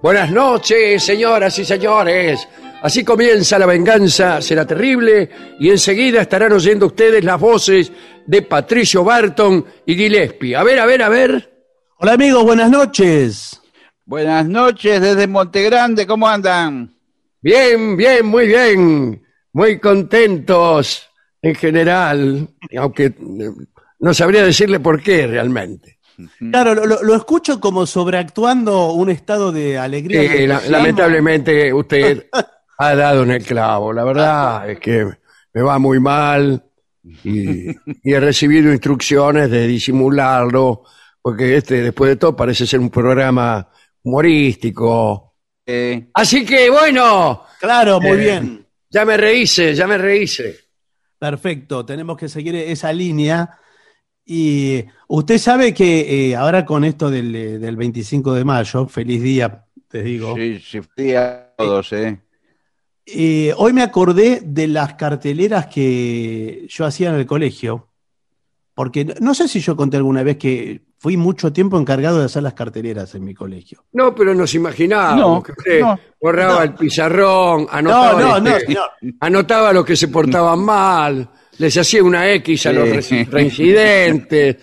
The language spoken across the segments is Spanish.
Buenas noches, señoras y señores. Así comienza la venganza, será terrible, y enseguida estarán oyendo ustedes las voces de Patricio Barton y Gillespie. A ver, a ver, a ver. Hola amigos, buenas noches. Buenas noches desde Montegrande, ¿cómo andan? Bien, bien, muy bien. Muy contentos en general, aunque eh, no sabría decirle por qué realmente. Claro, lo, lo- lo escucho como sobreactuando un estado de alegría. Sí, la- lamentablemente usted ha dado en el clavo. La verdad es que me va muy mal y, y he recibido instrucciones de disimularlo, porque este, después de todo, parece ser un programa humorístico. Eh, Así que bueno, Claro, muy Eh. bien. ya me rehice, ya me rehice. Perfecto, tenemos que seguir esa línea. Y usted sabe que eh, ahora con esto del, eh, del 25 de mayo, feliz día, te digo, sí, sí, sí, a todos, ¿eh? eh, hoy me acordé de las carteleras que yo hacía en el colegio, porque no- sé si yo conté alguna vez que fui mucho tiempo encargado de hacer las carteleras en mi colegio. No, pero nos imaginábamos No, que usted no, borraba no. el pizarrón, anotaba, No, este, anotaba los que se portaban mal, les hacía una X a Sí. los reincidentes.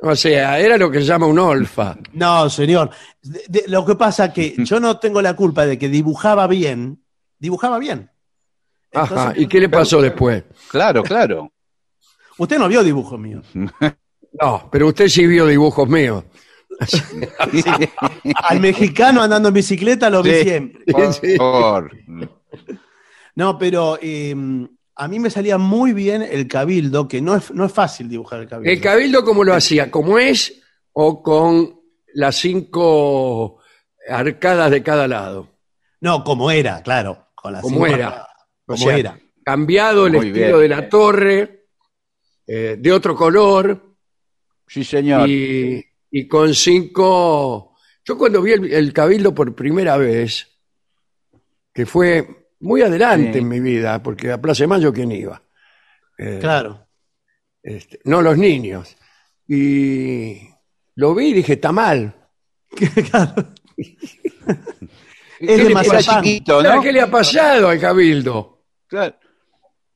O sea, era lo que se llama un olfa. No, señor. De- de- lo que pasa que yo no tengo la culpa de que dibujaba bien. Dibujaba bien. Ajá. Entonces, ¿Y qué le pasó después? Claro, claro. Usted no vio dibujos míos. No, pero usted sí vio dibujos míos. Al mexicano andando en bicicleta lo vi Sí. siempre. Por favor. No, pero eh, a mí me salía muy bien el cabildo, que no es, no es fácil dibujar el cabildo. ¿El cabildo cómo lo hacía? ¿Como es o con las cinco arcadas de cada lado? No, como era, claro. Con las Como cinco era. arcadas. O Como sea, era. Cambiado el estilo bien. de la torre, eh, de otro color. Sí, señor. y, y con cinco. Yo cuando vi el, el Cabildo por primera vez, que fue muy adelante Sí. en mi vida, porque a Plaza de Mayo, ¿quién iba? Eh, Claro. este, no los niños. Y lo vi y dije, está mal. Claro. ¿Qué Es le demasiado Era pasa? chiquito, ¿no? ¿Qué le ha pasado al Cabildo? Claro.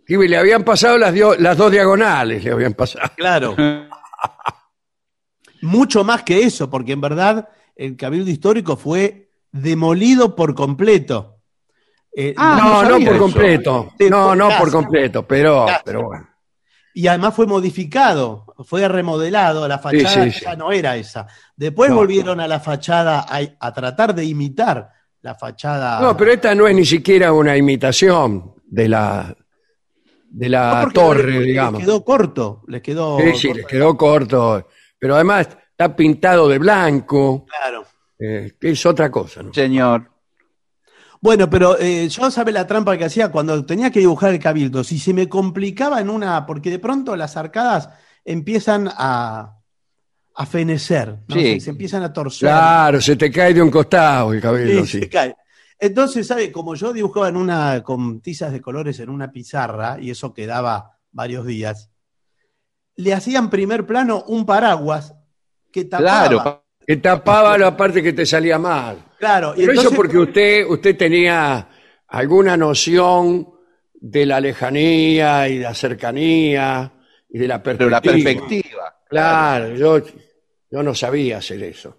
Y le habían pasado las, dio- las dos diagonales, le habían pasado. Claro. Mucho más que eso, porque en verdad el Cabildo Histórico fue demolido por completo. Eh, Ah, no, no, por eso. completo. No, no por completo, pero, pero bueno. Y además fue modificado, fue remodelado, la fachada sí, sí. ya no era esa. Después No. volvieron a la fachada a, a tratar de imitar la fachada. No, pero esta no es ni siquiera una imitación de la, de la torre, les digamos. quedó corto, les quedó. Sí, sí, corto. le quedó corto. Pero además está pintado de blanco, Claro. eh, que es otra cosa. ¿no? Señor. Bueno, pero eh, yo sabe la trampa que hacía cuando tenía que dibujar el cabildo. Si se me complicaba en una, porque de pronto las arcadas empiezan a, a fenecer, ¿no? Sí. se, se empiezan a torcer. Claro, se te cae de un costado el cabello, Sí, sí. se cae. Entonces, ¿sabe? Como yo dibujaba en una, con tizas de colores en una pizarra, y eso quedaba varios días, le hacían primer plano un paraguas que tapaba. Claro. Que tapaba la parte que te salía mal. Claro, y Pero eso porque usted, usted tenía alguna noción de la lejanía y la cercanía y de la Pero perspectiva. la perspectiva. Claro, yo, yo no sabía hacer eso.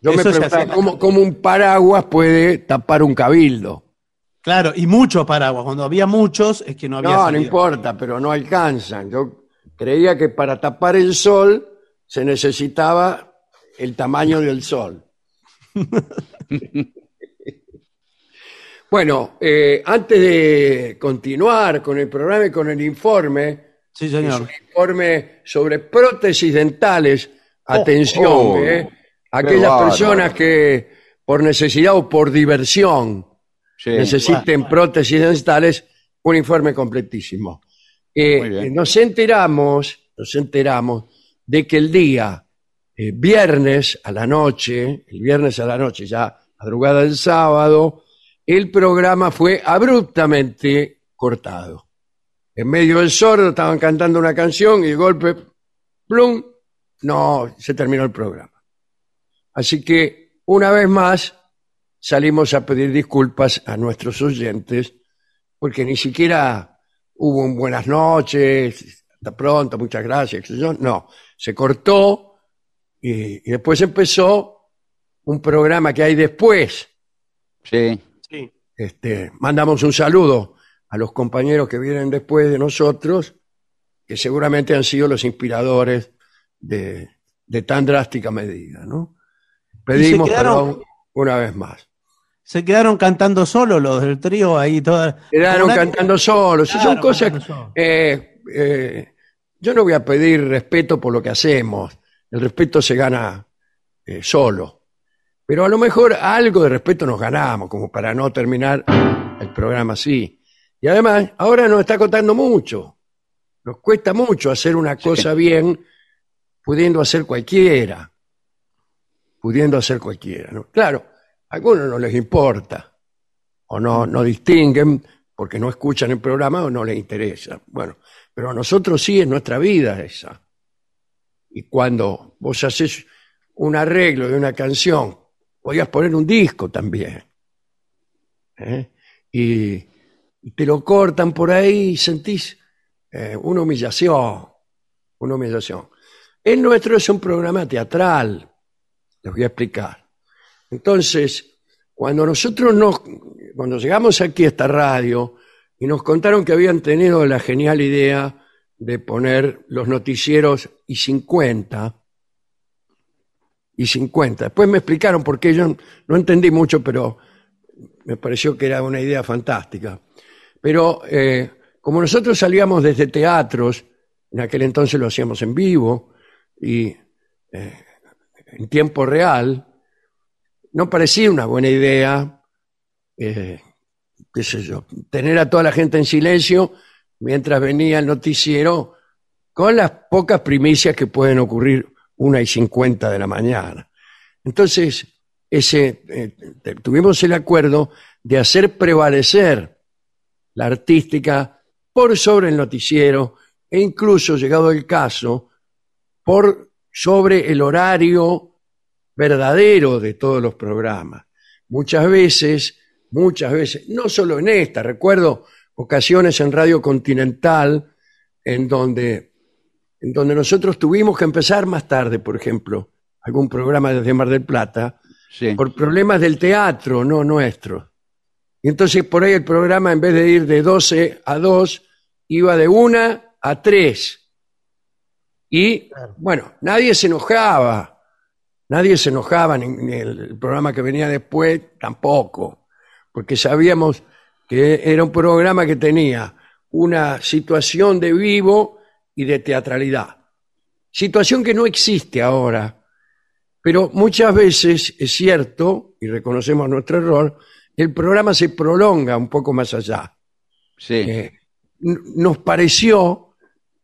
Yo me Eso se preguntaba hacía- cómo, cómo un paraguas puede tapar un cabildo. Claro, y muchos paraguas. Cuando había muchos, es que no había No, no importa, pero no alcanzan. Yo creía que para tapar el sol se necesitaba el tamaño del sol. bueno, eh, antes de continuar con el programa y con el informe, Sí, es un señor. informe sobre prótesis dentales, atención, oh, eh, aquellas personas que por necesidad o por diversión Sí. necesiten prótesis dentales, un informe completísimo. Eh, nos enteramos, nos enteramos de que el día eh, viernes a la noche, el viernes a la noche, ya madrugada del sábado, el programa fue abruptamente cortado. En medio del sordo estaban cantando una canción y de golpe, plum, no, se terminó el programa. Así que, una vez más, salimos a pedir disculpas a nuestros oyentes, porque ni siquiera hubo un buenas noches, hasta pronto, muchas gracias, no, se cortó y, y después empezó un programa que hay después. Sí. Sí. Este, mandamos un saludo a los compañeros que vienen después de nosotros, que seguramente han sido los inspiradores de, de tan drástica medida, ¿no? Pedimos quedaron- perdón una vez más. Se quedaron cantando solo los del trío ahí todas. Quedaron cantando solos. y son Claro, cosas. solos. eh, eh, yo no voy a pedir respeto por lo que hacemos. El respeto se gana eh, solo. Pero a lo mejor algo de respeto nos ganamos, como para no terminar el programa así. Y además, ahora nos está costando mucho. Nos cuesta mucho hacer una cosa bien, pudiendo hacer cualquiera. Pudiendo hacer cualquiera. ¿no? Claro, a algunos no les importa o no, no distinguen porque no escuchan el programa o no les interesa. Bueno, pero a nosotros sí es nuestra vida esa. Y cuando vos haces un arreglo de una canción, podías poner un disco también. ¿eh? Y, te lo cortan por ahí y sentís eh, una humillación. Una humillación. El nuestro es un programa teatral. Les voy a explicar. Entonces, cuando nosotros nos, cuando llegamos aquí a esta radio y nos contaron que habían tenido la genial idea de poner los noticieros y 50 y 50. Después me explicaron por qué yo no entendí mucho, pero me pareció que era una idea fantástica. Pero eh, como nosotros salíamos desde teatros, en aquel entonces lo hacíamos en vivo y eh, en tiempo real, no parecía una buena idea, eh, qué sé yo, tener a toda la gente en silencio mientras venía el noticiero con las pocas primicias que pueden ocurrir una y cincuenta de la mañana. Entonces, ese, eh, tuvimos el acuerdo de hacer prevalecer la artística por sobre el noticiero e incluso, llegado el caso, por sobre el horario verdadero de todos los programas. Muchas veces, muchas veces, no solo en esta, recuerdo ocasiones en Radio Continental en donde, en donde nosotros tuvimos que empezar más tarde, por ejemplo, algún programa desde Mar del Plata, Sí. por problemas del teatro, no nuestro. Y entonces por ahí el programa, en vez de ir de 12 a 2, iba de 1 a 3. Y, bueno, nadie se enojaba. Nadie se enojaba, ni, ni el, el programa que venía después tampoco. Porque sabíamos que era un programa que tenía una situación de vivo y de teatralidad. Situación que no existe ahora. Pero muchas veces es cierto, y reconocemos nuestro error, el programa se prolonga un poco más allá. Sí. Eh, nos pareció,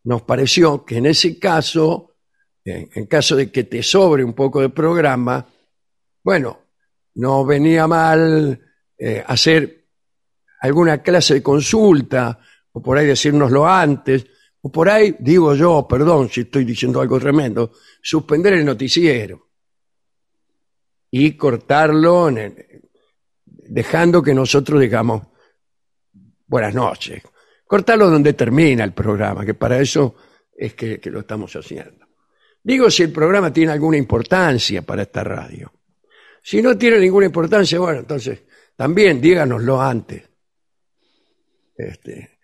nos pareció que en ese caso, eh, en caso de que te sobre un poco de programa, bueno, no venía mal eh, hacer alguna clase de consulta, o por ahí decírnoslo antes, o por ahí, digo yo, perdón si estoy diciendo algo tremendo, suspender el noticiero y cortarlo en el- dejando que nosotros digamos buenas noches. Cortarlo donde termina el programa, que para eso es que, que lo estamos haciendo. Digo si el programa tiene alguna importancia para esta radio. Si no tiene ninguna importancia, bueno, entonces también díganoslo antes. Este,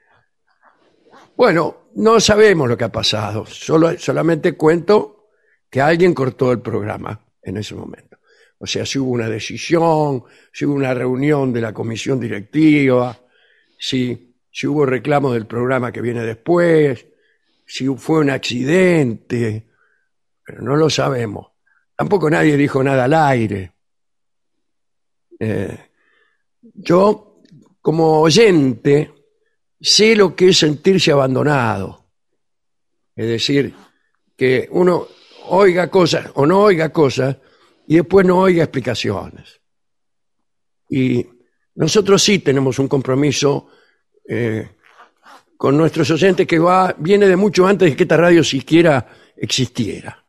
bueno, no sabemos lo que ha pasado, solo, solamente cuento que alguien cortó el programa en ese momento. O sea, si hubo una decisión, si hubo una reunión de la comisión directiva, si, hubo reclamo del programa que viene después, si fue un accidente, pero no lo sabemos. Tampoco nadie dijo nada al aire. Eh, yo, como oyente, sé lo que es sentirse abandonado. Es decir, que uno oiga cosas o no oiga cosas y después no oiga explicaciones. Y nosotros sí tenemos un compromiso eh, con nuestros oyentes que va, viene de mucho antes de que esta radio siquiera existiera.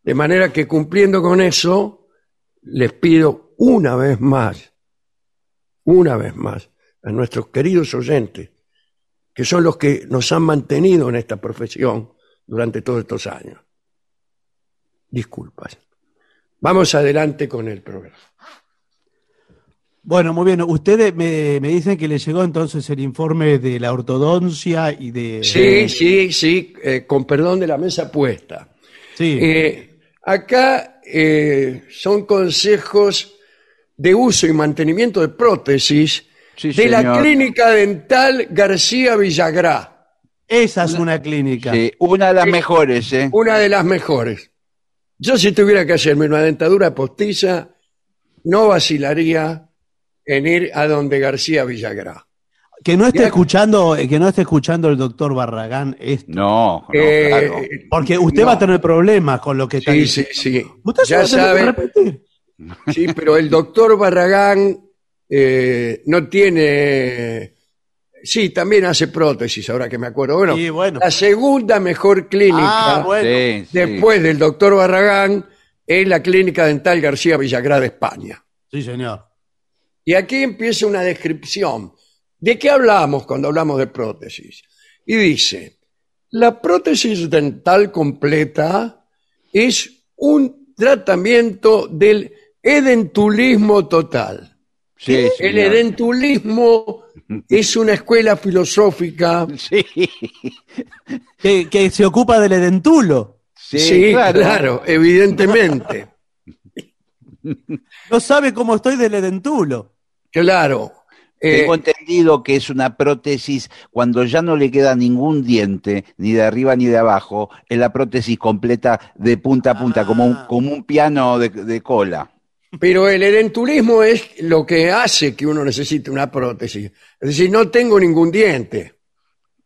De manera que cumpliendo con eso, les pido una vez más, una vez más, a nuestros queridos oyentes, que son los que nos han mantenido en esta profesión durante todos estos años. Disculpas. Vamos adelante con el programa. Bueno, muy bien. Ustedes me, me dicen que le llegó entonces el informe de la ortodoncia y de... Sí, sí, sí, eh, con perdón de la mesa puesta. Sí. Eh, acá eh, son consejos de uso y mantenimiento de prótesis Sí, de la. Clínica Dental García Villagrá, Esa es una clínica. Sí, una de las mejores, ¿eh? una de las mejores. Yo si tuviera que hacerme una dentadura postiza, no vacilaría en ir a donde García Villagrá. Que no esté escuchando, eh, que no esté escuchando el doctor Barragán esto. No, no, Eh, claro. Porque usted no. va a tener problemas con lo que está Sí, diciendo. sí, sí. Usted se Ya va a tener que sabe, repetir. Sí, pero el doctor Barragán eh, no tiene. Sí, también hace prótesis, ahora que me acuerdo. Bueno, Sí, bueno. la segunda mejor clínica Ah, bueno. Sí, sí. después del doctor Barragán es la Clínica Dental García Villagrá de España. Sí, señor. Y aquí empieza una descripción. ¿De qué hablamos cuando hablamos de prótesis? Y dice, la prótesis dental completa es un tratamiento del edentulismo total. Sí, El señor. edentulismo es una escuela filosófica. Sí, Que, que se ocupa del edentulo. sí, Sí, claro. claro, evidentemente. No sabe cómo estoy del edentulo. Claro. Eh, Tengo entendido que es una prótesis cuando ya no le queda ningún diente, ni de arriba ni de abajo, es la prótesis completa de punta a punta, como, un, Ah. como un piano de, de cola. Pero el edentulismo es lo que hace que uno necesite una prótesis. Es decir, no tengo ningún diente.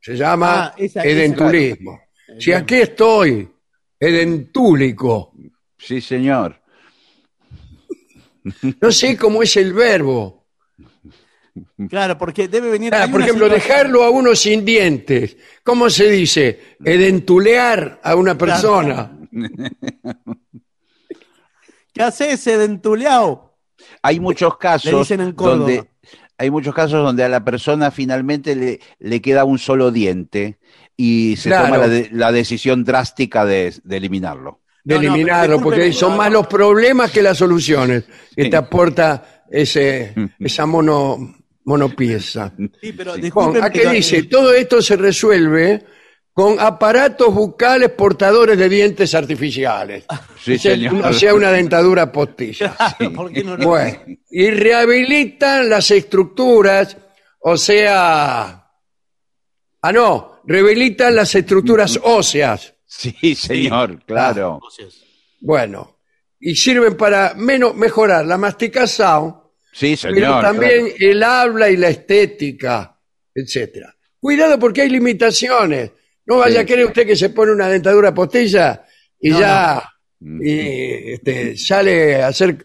Se llama Ah, esa- esa- edentulismo. Si aquí estoy, edentúlico. Sí, señor. No sé cómo es el verbo. Claro, porque debe venir. Ah, hay por ejemplo, situación- dejarlo a uno sin dientes. ¿Cómo se dice? Edentulear a una persona. ¿Qué hace ese edentuleado? Hay muchos Le casos dicen en Córdoba. donde hay muchos casos donde a la persona finalmente le, le queda un solo diente y se Claro. toma la, de- la decisión drástica de, de eliminarlo. de No, eliminarlo, porque son más los problemas que las soluciones que Sí. te aporta ese, esa mono, monopieza. Sí, pero discúlpeme, ¿A qué dice? eh, Todo esto se resuelve con aparatos bucales portadores de dientes artificiales. Sí, O sea, señor. O sea, una dentadura postiza. Claro, ¿por qué no lo- Bueno, y rehabilitan las estructuras, o sea... Ah, no, rehabilitan las estructuras óseas. Sí, señor, claro. Bueno, y sirven para menos, mejorar la masticación, Sí, pero señor. también claro. el habla y la estética, etcétera. Cuidado porque hay limitaciones. No vaya Sí. a creer usted que se pone una dentadura postilla y No, ya no. y, este, sale a hacer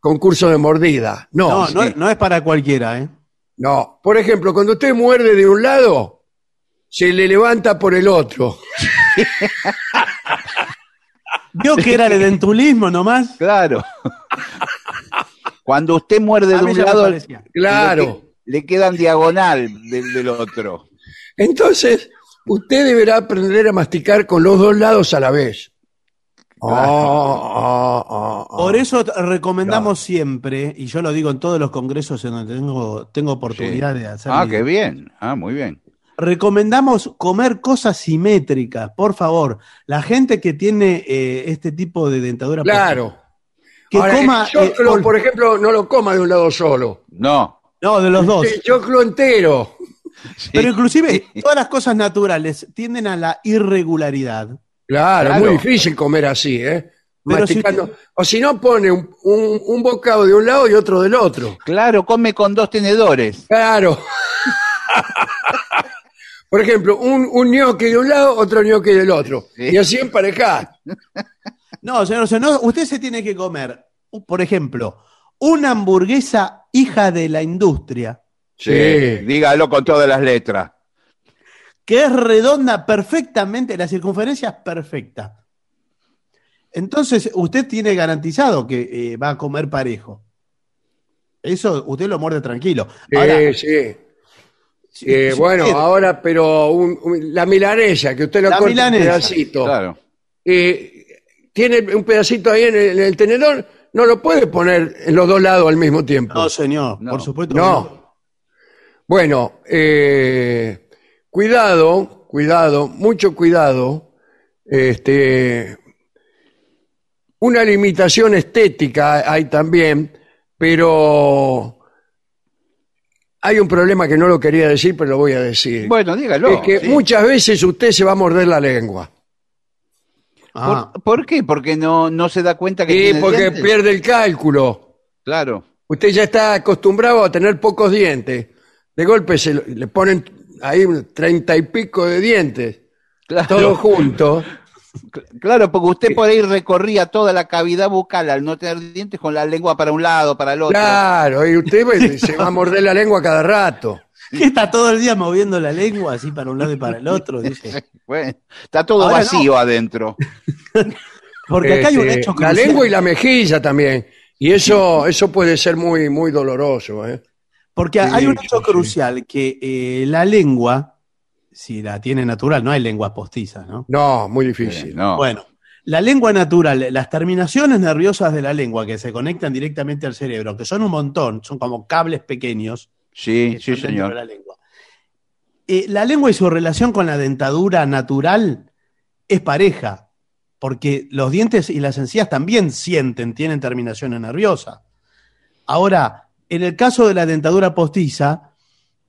concurso de mordida. No, No, no, no, no es para cualquiera, ¿eh? Por ejemplo, cuando usted muerde de un lado, se le levanta por el otro. Vio que era el dentulismo nomás. Claro. Cuando usted muerde A de mí un ya me lado, parecía. Claro. Le, que- le quedan diagonal del, del otro. Entonces, usted deberá aprender a masticar con los dos lados a la vez. Ah, ah, ah, ah. Por eso recomendamos siempre, y yo lo digo en todos los congresos en donde tengo, tengo oportunidad de hacer. Ah, mi- qué bien. Ah, muy bien. Recomendamos comer cosas simétricas, por favor. La gente que tiene eh, este tipo de dentadura Claro. que Ahora, coma. el eh, choclo, con- por ejemplo, no lo coma de un lado solo. No. no, de los dos. El choclo entero. Sí. Pero inclusive todas las cosas naturales tienden a la irregularidad. Claro, Claro. muy difícil comer así, ¿eh? Si O si no, pone un, un- un bocado de un lado y otro del otro. Claro, come con dos tenedores. Claro. Por ejemplo, un, un gnocchi de un lado, otro gnocchi del otro. Sí. Y así emparejar. No, señor, señor, no, usted se tiene que comer, por ejemplo, una hamburguesa hija de la industria, Sí. Dígalo con todas las letras. que es redonda perfectamente, la circunferencia es perfecta. Entonces, usted tiene garantizado que eh, va a comer parejo. Eso usted lo muerde tranquilo. Sí, Ahora, sí. si- Eh, bueno, usted- ahora, pero un- un- la milanesa, que usted lo corta milanesa, pedacito. Claro. eh, tiene un pedacito ahí en el, en el tenedor, no lo puede poner en los dos lados al mismo tiempo. No, señor, No. por supuesto. No. Bueno, eh, cuidado, cuidado, mucho cuidado. Este, una limitación estética hay también, pero hay un problema que no lo quería decir, pero lo voy a decir. Bueno, dígalo. es que sí. muchas veces usted se va a morder la lengua. Ah, ¿Por, por qué? Porque no, no se da cuenta que Sí, tiene porque dientes? pierde el cálculo. Claro. Usted ya está acostumbrado a tener pocos dientes. De golpe se lo- le ponen ahí treinta y pico de dientes, Claro. todos juntos. Claro, porque usted por ahí recorría toda la cavidad bucal al no tener dientes con la lengua para un lado, para el otro. Claro, y usted pues, se va a morder la lengua cada rato. que está todo el día moviendo la lengua así para un lado y para el otro, dice. Bueno, está todo Ahora vacío adentro. Porque acá hay un Este, hecho la crucial. lengua y la mejilla también. Y eso, eso puede ser muy, muy doloroso. ¿eh? Porque hay un hecho sí. crucial que eh, la lengua, si la tiene natural, no hay lenguas postizas, ¿no? No, muy difícil. No. Bueno, la lengua natural, las terminaciones nerviosas de la lengua que se conectan directamente al cerebro, que son un montón, son como cables pequeños. Sí, sí, de señor. La lengua. Eh, la lengua y su relación con la dentadura natural es pareja, porque los dientes y las encías también sienten, tienen terminaciones nerviosas. Ahora, en el caso de la dentadura postiza,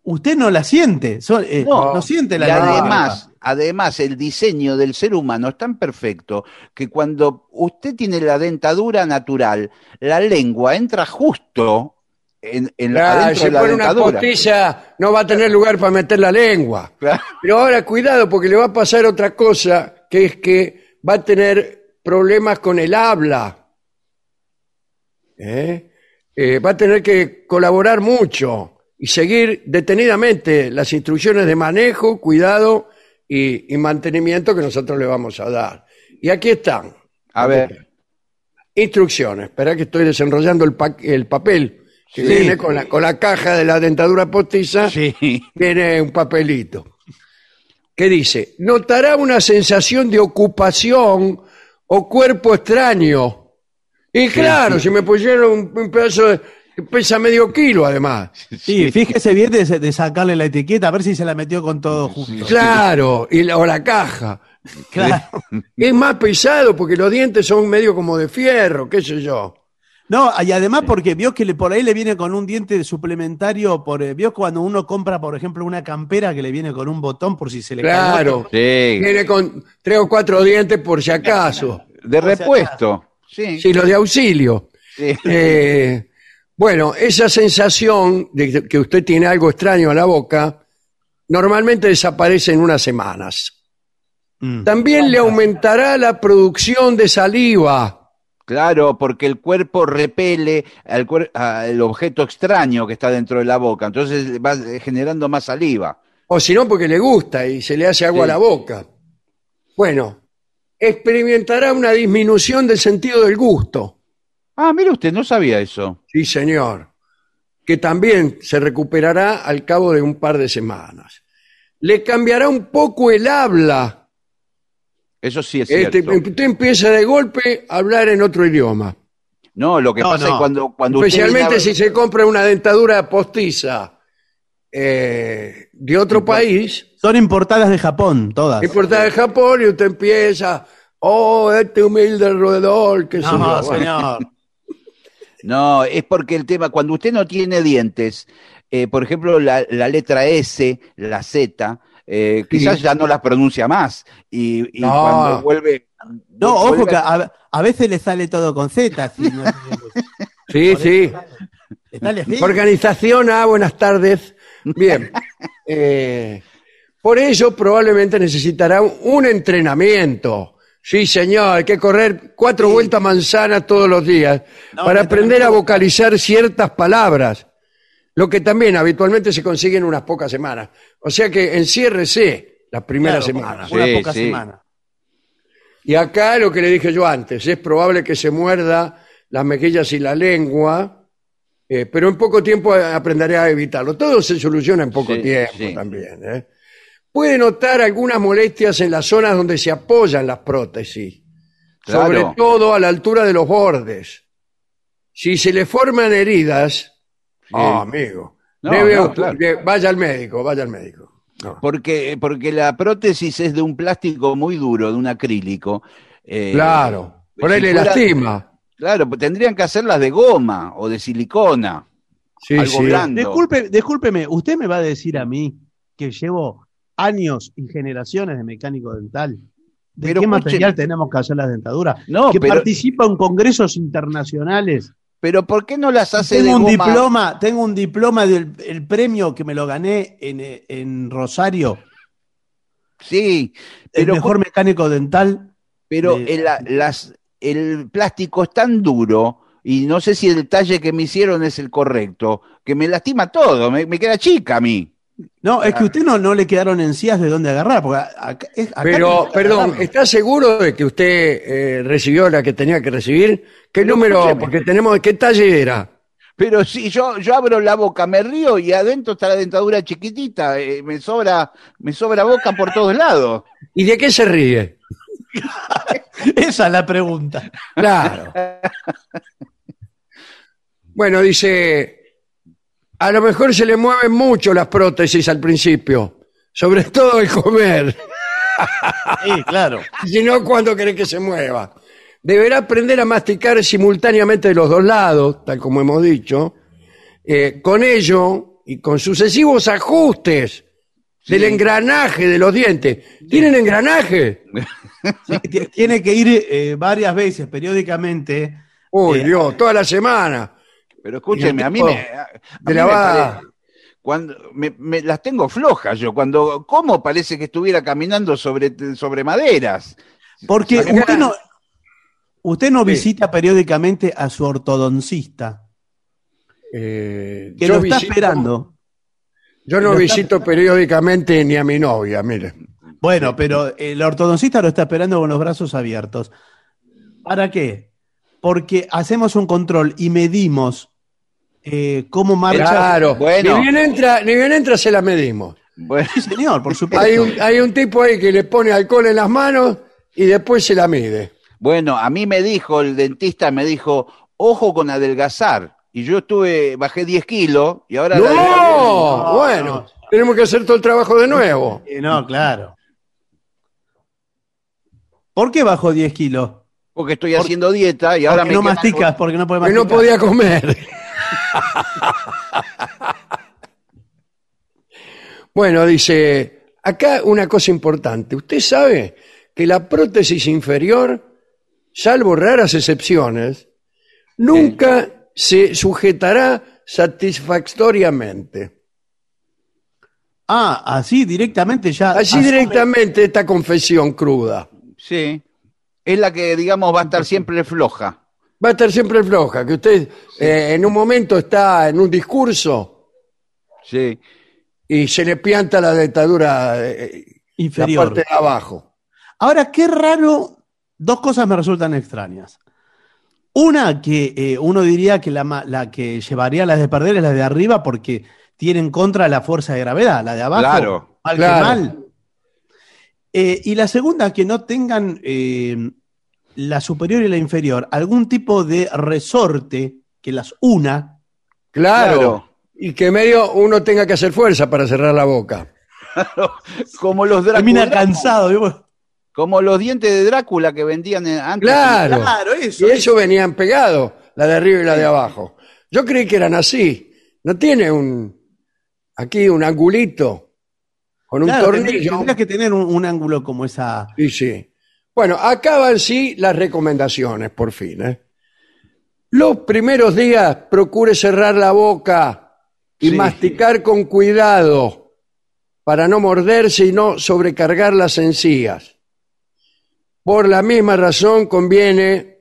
usted no la siente, eh, no, No, siente la lengua. además, además, el diseño del ser humano es tan perfecto que cuando usted tiene la dentadura natural, la lengua entra justo en, en Claro, adentro si de la pone una dentadura. postilla, no va a tener lugar para meter la lengua. Claro. Pero ahora cuidado porque le va a pasar otra cosa, que es que va a tener problemas con el habla. ¿Eh? Eh, va a tener que colaborar mucho y seguir detenidamente las instrucciones de manejo, cuidado y, y mantenimiento que nosotros le vamos a dar. Y aquí están. A ver, Instrucciones. Espera que estoy desenrollando el, pa- el papel que Sí. viene con la, con la caja de la dentadura postiza, Sí. viene un papelito que dice, notará una sensación de ocupación o cuerpo extraño. Y claro, si me pusieron un, un pedazo de, que pesa medio kilo además. Sí, fíjese bien de, de sacarle la etiqueta, a ver si se la metió con todo justo. Claro, y la, o la caja. Claro. Es más pesado porque los dientes son medio como de fierro, qué sé yo. No, y además porque vio que le, por ahí le viene con un diente suplementario, por, eh, vio cuando uno compra, por ejemplo, una campera que le viene con un botón por si se le cae. Claro. Sí. Viene con tres o cuatro dientes por si acaso. De O sea, repuesto. Sí. Sí, los de auxilio. Sí. Eh, bueno, esa sensación de que usted tiene algo extraño en la boca normalmente desaparece en unas semanas. Mm. También le aumentará la producción de saliva. Claro, porque el cuerpo repele al, cuer- al objeto extraño que está dentro de la boca, entonces va generando más saliva. O si no, porque le gusta y se le hace agua Sí. a la boca. Bueno, experimentará una disminución del sentido del gusto. Ah, mire usted, no sabía eso. Sí, señor. Que también se recuperará al cabo de un par de semanas. Le cambiará un poco el habla. Eso sí es Este, cierto. usted empieza de golpe a hablar en otro idioma. No, lo que No, pasa no. es cuando, cuando usted Especialmente viene a- si se compra una dentadura postiza eh, de otro país, Son importadas de Japón, todas. importada de Japón, y usted empieza, oh, este humilde roedor, que No, señor. No, es porque el tema, cuando usted no tiene dientes, eh, por ejemplo, la, la letra S, la Z, eh, quizás ya no las pronuncia más. Y, y No. cuando vuelve. No, ojo que a- veces le sale todo con Z. si no- Sí, sí. Organización A, buenas tardes. Bien. Eh, por ello, probablemente necesitará un, entrenamiento. Sí, señor, hay que correr cuatro vueltas manzanas todos los días No, para aprender a vocalizar ciertas palabras, lo que también habitualmente se consigue en unas pocas semanas. O sea que enciérrese las primeras Claro, semanas. Una Sí, poca sí. semana. Y acá lo que le dije yo antes, es probable que se muerda las mejillas y la lengua, eh, pero en poco tiempo aprenderé a evitarlo. Todo se soluciona en poco Sí, tiempo sí. también. ¿eh? Puede notar algunas molestias en las zonas donde se apoyan las prótesis, Claro. sobre todo a la altura de los bordes. Si se le forman heridas, ah, amigo, No, debe- no, claro. de- vaya al médico, vaya al médico. No. Porque, porque la prótesis es de un plástico muy duro, de un acrílico. eh, Claro, por ahí si le fuera- lastima. Claro, pues tendrían que hacerlas de goma o de silicona. Sí, algo sí. blando. Disculpe, discúlpeme, usted me va a decir a mí que llevo años y generaciones de mecánico dental. ¿De Pero qué escuche- material tenemos que hacer las dentaduras? No, que pero- participa en congresos internacionales. Pero ¿por qué no las hace Tengo de un goma? diploma, tengo un diploma del el premio que me lo gané en, en Rosario, Sí, el pero, mejor mecánico dental. pero de- el, las, el plástico es tan duro y no sé si el talle que me hicieron es el correcto, que me lastima todo, me, me queda chica a mí. No, es que a usted no, no le quedaron encías de dónde agarrar, porque acá, es- acá Pero, perdón. ¿está seguro de que usted eh, recibió la que tenía que recibir? ¿Qué Pero número? escúcheme. Porque tenemos, ¿qué talle era? Pero si yo, yo abro la boca, me río y adentro está la dentadura chiquitita, eh, me sobra, me sobra boca por todos lados. ¿Y de qué se ríe? Esa es la pregunta. Claro. Bueno, dice, a lo mejor se le mueven mucho las prótesis al principio, sobre todo el comer, Sí, claro. si no, ¿cuándo querés que se mueva? Deberá aprender a masticar simultáneamente de los dos lados, tal como hemos dicho. Eh, con ello y con sucesivos ajustes del engranaje de los dientes. ¿Tienen engranaje? Sí, tiene que ir eh, varias veces, periódicamente. Uy, Eh, Dios, toda la semana. Pero escúcheme, a mí me, a de mí la me cuando me, me- las tengo flojas yo, cuando como parece que estuviera caminando sobre, sobre maderas. Porque usted no, usted no Sí. visita periódicamente a su ortodoncista, Eh, que yo lo está visito- esperando. Yo no está- visito periódicamente ni a mi novia, mire. Bueno, pero el ortodoncista lo está esperando con los brazos abiertos. ¿Para qué? Porque hacemos un control y medimos eh, cómo marcha. Claro, Bueno. ni bien entra, ni bien entra se la medimos. Bueno, Sí, señor, por supuesto. Hay un, hay un tipo ahí que le pone alcohol en las manos y después se la mide. bueno, a mí me dijo, el dentista me dijo, ojo con adelgazar. Y yo estuve, bajé 10 kilos y ahora... la- ¡No! Bueno, tenemos que hacer todo el trabajo de nuevo. Eh, no, claro. ¿Por qué bajó 10 kilos? Porque estoy haciendo dieta y ahora Porque me no masticas, porque no Que masticar. no podía comer. bueno, dice, acá una cosa importante. Usted sabe que la prótesis inferior, salvo raras excepciones, nunca se sujetará satisfactoriamente. Ah, así directamente ya. Así asume- directamente esta confesión cruda. Sí. Es la que, digamos, va a estar siempre floja. Va a estar siempre floja, que usted eh, en un momento está en un discurso Sí. y se le pianta la dentadura eh, la Inferior. parte de abajo. Ahora, qué raro, dos cosas me resultan extrañas. Una, que eh, uno diría que la, ma- la que llevaría las de perder es la de arriba porque tiene en contra la fuerza de gravedad, la de abajo. Claro, mal que claro. mal. Eh, y la segunda, que no tengan eh, la superior y la inferior algún tipo de resorte que las una. Claro. Claro. Y que medio uno tenga que hacer fuerza para cerrar la boca. Como los Termina Drácula. cansado. Como los dientes de Drácula que vendían en- antes. Claro. Claro, eso. Y eso venían pegados, la de arriba y la de abajo. Yo creí que eran así. No tiene un aquí un angulito con un Claro, tornillo. tendrías que tener un, un ángulo como esa. Sí, sí. Bueno, acaban sí las recomendaciones, por fin. ¿eh? Los primeros días procure cerrar la boca y Sí. masticar con cuidado para no morderse y no sobrecargar las encías. Por la misma razón conviene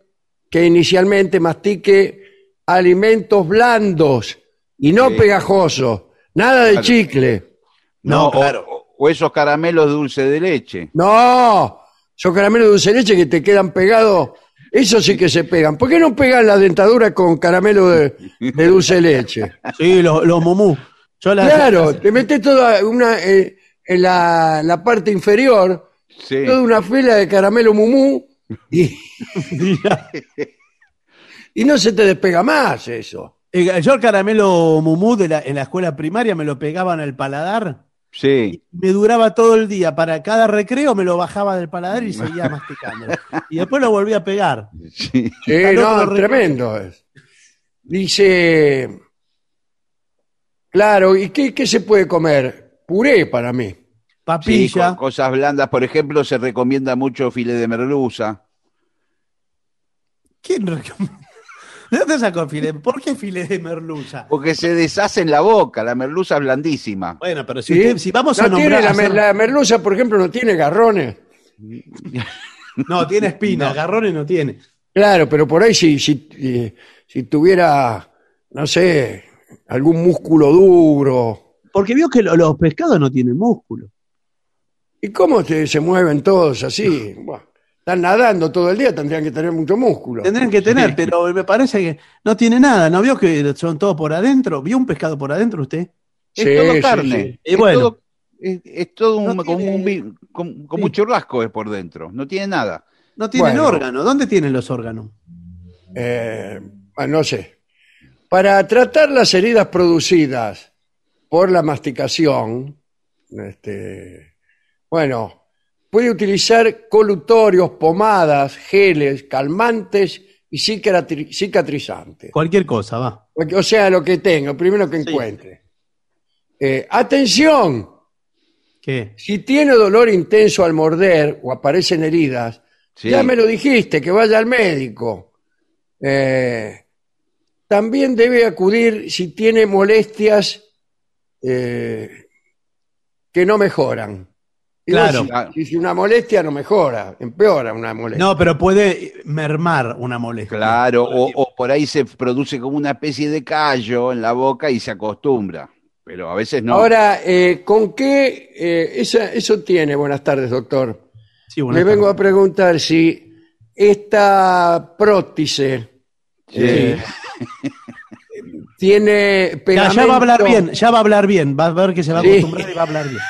que inicialmente mastique alimentos blandos y no Sí. pegajosos, nada de Claro. chicle. No, claro. o, o esos caramelos dulce de leche. No, esos caramelos dulce de leche que te quedan pegados, esos sí que se pegan. ¿Por qué no pegan la dentadura con caramelo de, de dulce de leche? Sí, los, los. Yo las- Claro, te metes toda una eh, en la, la parte inferior, Sí. toda una fila de caramelo mumú y, y no se te despega más eso. Eh, Yo el caramelo mumú de la, en la escuela primaria me lo pegaban al paladar. Sí. Me duraba todo el día. Para cada recreo me lo bajaba del paladar y seguía masticando. Y después lo volví a pegar. sí. Sí, otro no, tremendo. Dice, claro, ¿y qué, qué se puede comer? Puré para mí. Papilla. co- cosas blandas. Por ejemplo, se recomienda mucho filete de merluza. ¿Quién recom- ¿De dónde sacó filete? ¿Por qué filete de merluza? Porque se deshace en la boca. La merluza es blandísima. Bueno, pero si, ¿Sí? usted- si vamos no a tiene nombrar. la, hacer- mer- la merluza, por ejemplo, no tiene garrones. No, tiene espina, garrones no tiene. Claro, pero por ahí si, si, eh, si tuviera, no sé, algún músculo duro. Porque vio que lo- los pescados no tienen músculo. ¿Y cómo te- se mueven todos así? Buah, están nadando todo el día, tendrían que tener mucho músculo. Tendrían que tener, pero me parece que no tiene nada. ¿No vio que son todos por adentro? ¿Vio un pescado por adentro usted? Es Sí, todo sí, carne. sí. Y Es bueno. todo, es, es todo un, No como, tiene- un, como, como Sí. un churrasco es por dentro. No tiene nada. No tienen Bueno. órganos. ¿Dónde tienen los órganos? Eh, bueno, no sé. Para tratar las heridas producidas por la masticación, este, bueno, puede utilizar colutorios, pomadas, geles, calmantes y cicatri- cicatrizantes. Cualquier cosa, va. O sea, lo que tenga, primero que Sí. encuentre. Eh, atención, ¿Qué? si tiene dolor intenso al morder o aparecen heridas, Sí. ya me lo dijiste, que vaya al médico. Eh, también debe acudir si tiene molestias eh, que no mejoran. Claro. Si, si una molestia no mejora, empeora una molestia. No, pero puede mermar una molestia. Claro, o, o por ahí se produce como una especie de callo en la boca y se acostumbra. Pero a veces no. Ahora, eh, ¿con qué? eh, esa- eso tiene, buenas tardes, doctor. Sí, bueno, Le vengo a preguntar si esta prótesis Sí. eh, tiene Ya, pegamento. ya va a hablar bien, ya va a hablar bien. Va a ver que se va a Sí. acostumbrar y va a hablar bien.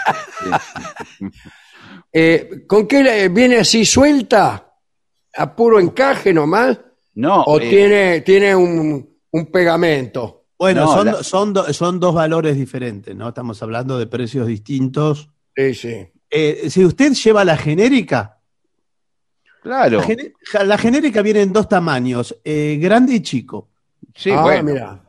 Eh, ¿Con qué viene así suelta? ¿A puro encaje nomás? No, ¿O eh, tiene, tiene un, un pegamento? Bueno, No, son, la- son, do- son dos valores diferentes, ¿no? Estamos hablando de precios distintos. Sí, sí. Eh, si usted lleva la genérica, claro. la, gene- ja- la genérica viene en dos tamaños, eh, grande y chico. Sí, ah, bueno. mira.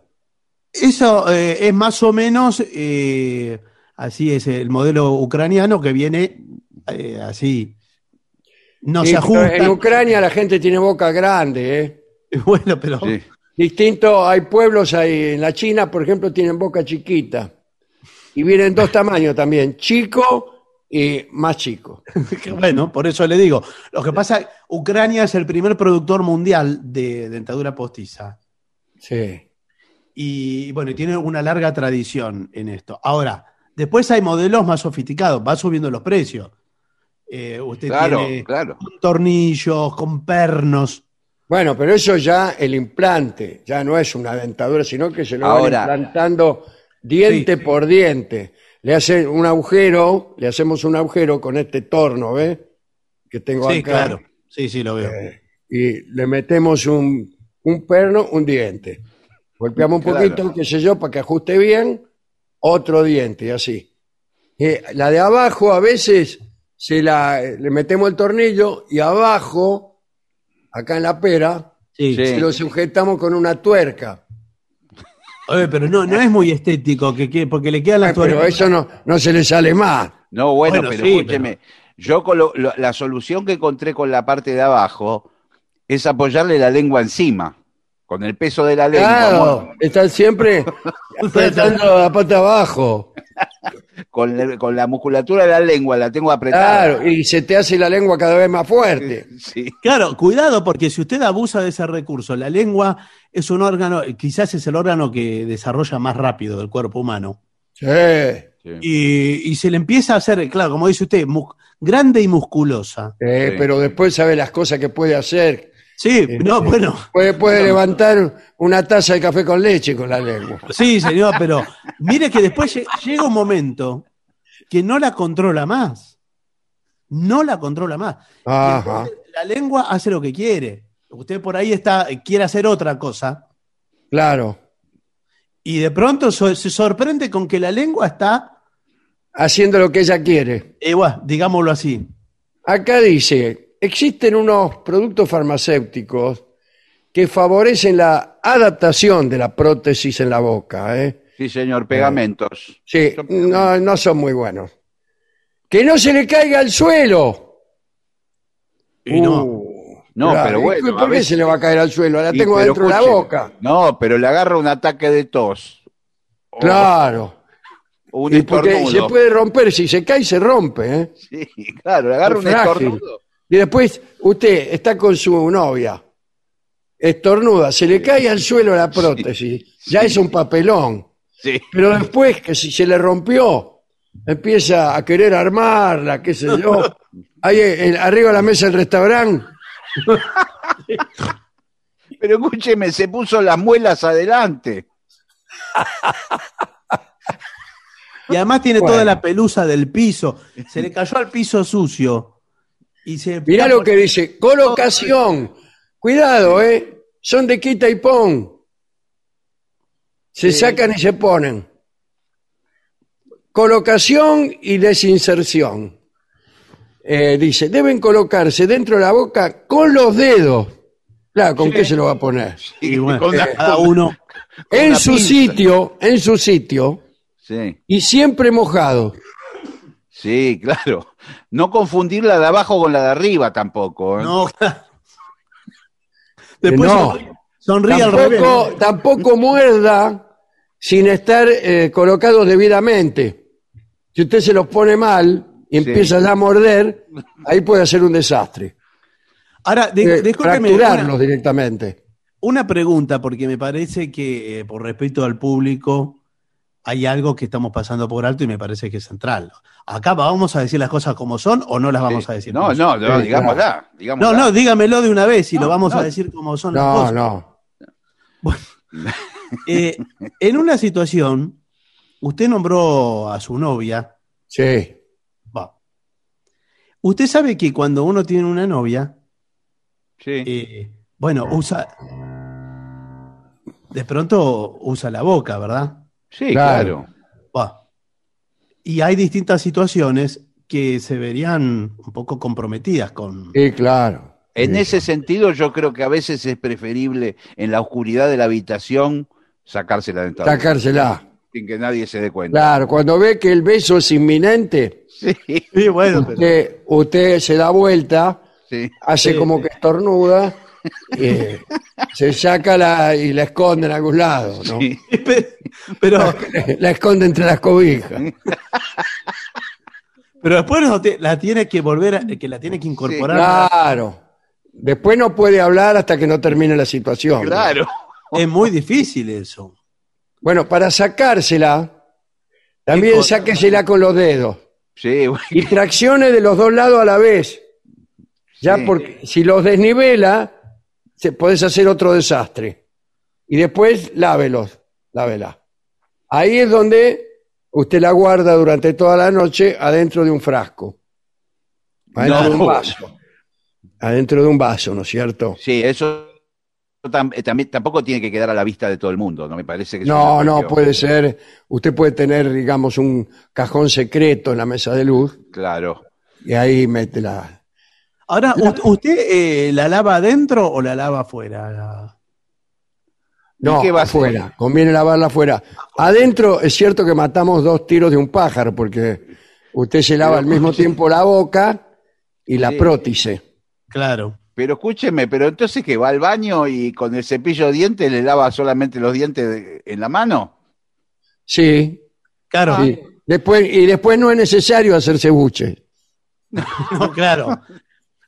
Eso eh, es más o menos, eh, así es el modelo ucraniano que viene eh, así. No Sí, se ajusta. En Ucrania la gente tiene boca grande, ¿eh? Bueno, pero Sí. Distinto, hay pueblos ahí, en la China, por ejemplo, tienen boca chiquita. Y vienen dos tamaños también, chico y más chico. bueno, por eso le digo. Lo que pasa, Ucrania es el primer productor mundial de dentadura postiza. Sí. Y bueno, y tiene una larga tradición en esto. Ahora, después hay modelos más sofisticados, va subiendo los precios. Eh, usted Claro, tiene claro. con tornillos, con pernos. Bueno, pero eso ya el implante, ya no es una dentadura, sino que se lo Ahora- van implantando diente Sí, sí. por diente. Le hacen un agujero, le hacemos un agujero con este torno, ¿ves? Que tengo Sí, acá. claro. Sí, sí, lo veo. Eh, y le metemos un, un perno, un diente. Golpeamos un Claro. poquito, qué sé yo, para que ajuste bien, otro diente, y así. Eh, la de abajo a veces se la, le metemos el tornillo y abajo, acá en la pera, Sí. Sí. se lo sujetamos con una tuerca. Oye, pero no, no es muy estético, que, que- porque le quedan las Ay, pero tuercas. eso no, no se le sale más. No, bueno, Bueno, pero sí, escúcheme. Yo con lo- lo- la solución que encontré con la parte de abajo es apoyarle la lengua encima. Con el peso de la lengua. Claro, están siempre apretando la pata abajo. Con, la- con la musculatura de la lengua la tengo apretada. Claro, y se te hace la lengua cada vez más fuerte. Sí. Claro, cuidado, porque si usted abusa de ese recurso, la lengua es un órgano, quizás es el órgano que desarrolla más rápido del cuerpo humano. Sí. Sí. Y, y se le empieza a hacer, claro, como dice usted, grande y musculosa. Eh, Sí. Pero después sabe las cosas que puede hacer. Sí, no, bueno, Puede, puede levantar una taza de café con leche con la lengua. sí, señor, pero mire que después lle- llega un momento que no la controla más. No la controla más. Ajá. la lengua hace lo que quiere. Usted por ahí está, quiere hacer otra cosa Claro. y de pronto so- se sorprende con que la lengua está, Haciendo lo que ella quiere. eh, bueno, digámoslo así. Acá dice, existen unos productos farmacéuticos que favorecen la adaptación de la prótesis en la boca. ¿eh? Sí, señor, pegamentos. Sí, no, no son muy buenos. Que no se le caiga al suelo. Y no. Uh, No, claro. pero ¿Y bueno, ¿Por qué veces- se le va a caer al suelo? La tengo dentro de la boca. No, pero le agarra un ataque de tos. Claro. un Y porque se puede romper, si se cae, se rompe. ¿eh? Sí, claro, le agarra Es un frágil. estornudo. Y después usted está con su novia, estornuda, se le cae al suelo la prótesis, ya es un papelón. Sí. Pero después, que si se le rompió, empieza a querer armarla, qué sé yo. Ahí arriba de la mesa del restaurante, Pero escúcheme, se puso las muelas adelante. Y además tiene Bueno. toda la pelusa del piso. Se le cayó al piso sucio. Y se mirá lo que dice, colocación. Cuidado, ¿eh? Son de quita y pon. Se sacan y se ponen. Colocación y desinserción. Eh, dice, deben colocarse dentro de la boca con los dedos. Claro, ¿con qué se lo va a poner? Y bueno, Con la- cada uno. En su pinza. sitio, en su sitio, Sí, y siempre mojado. sí, claro. No confundir la de abajo con la de arriba tampoco. ¿eh? No, Después no. sonríe, sonríe al revés. Tampoco, tampoco muerda sin estar eh, colocado debidamente. Si usted se los pone mal y Sí. empieza ya a morder, ahí puede hacer un desastre. Ahora, de- Eh, discúlpeme, una, directamente. una pregunta, porque me parece que, eh, por respeto al público, hay algo que estamos pasando por alto y me parece que es central. Acá vamos a decir las cosas como son o no las vamos Sí. a decir. No, como no, no, Sí, digámosla. son? digámosla. no, no, dígamelo de una vez y No, lo vamos no. a decir como son las No, cosas. no. Eh, en una situación, usted nombró a su novia. Sí. Va. Usted sabe que cuando uno tiene una novia, Sí. eh, bueno, usa. De pronto usa la boca, ¿verdad? Sí, claro. Y hay distintas situaciones que se verían un poco comprometidas con. Sí, claro. En Sí. ese sentido, yo creo que a veces es preferible en la oscuridad de la habitación sacarse la dentadura Sacársela. sin que nadie se dé cuenta. Claro, cuando ve que el beso es inminente, Sí, Sí, bueno, pero- usted, usted se da vuelta, sí. hace Sí, como sí. que estornuda, eh, se saca la, y la esconde en algún lado, ¿no? sí. pero, La esconde entre las cobijas. pero después no te- la tiene que volver, a- que la tiene que incorporar. Claro. Después no puede hablar hasta que no termine la situación. Claro. Es muy difícil eso. Bueno, para sacársela, también sáquesela con los dedos. Sí, bueno, Y traccione de los dos lados a la vez. Ya Sí. porque si los desnivela, se, podés hacer otro desastre. Y después lávelos, lávela. Ahí es donde usted la guarda durante toda la noche adentro de un frasco. Adentro No. de un vaso. Adentro de un vaso, ¿no es cierto? sí, eso eh, también tampoco tiene que quedar a la vista de todo el mundo, ¿no? Me parece que No, no, puede ser. Usted puede tener, digamos, un cajón secreto en la mesa de luz Claro. y ahí mete la. Ahora, ¿u- ¿usted eh, la lava adentro o la lava afuera? La- No, qué va afuera. Conviene lavarla afuera. Adentro es cierto que matamos dos tiros de un pájaro porque usted se lava al mismo tiempo la boca y la Sí. prótice. Claro. Pero escúcheme, pero entonces que va al baño y con el cepillo de dientes le lava solamente los dientes de- en la mano. Sí, Claro. sí. Después, y después no es necesario hacerse buche. No, claro.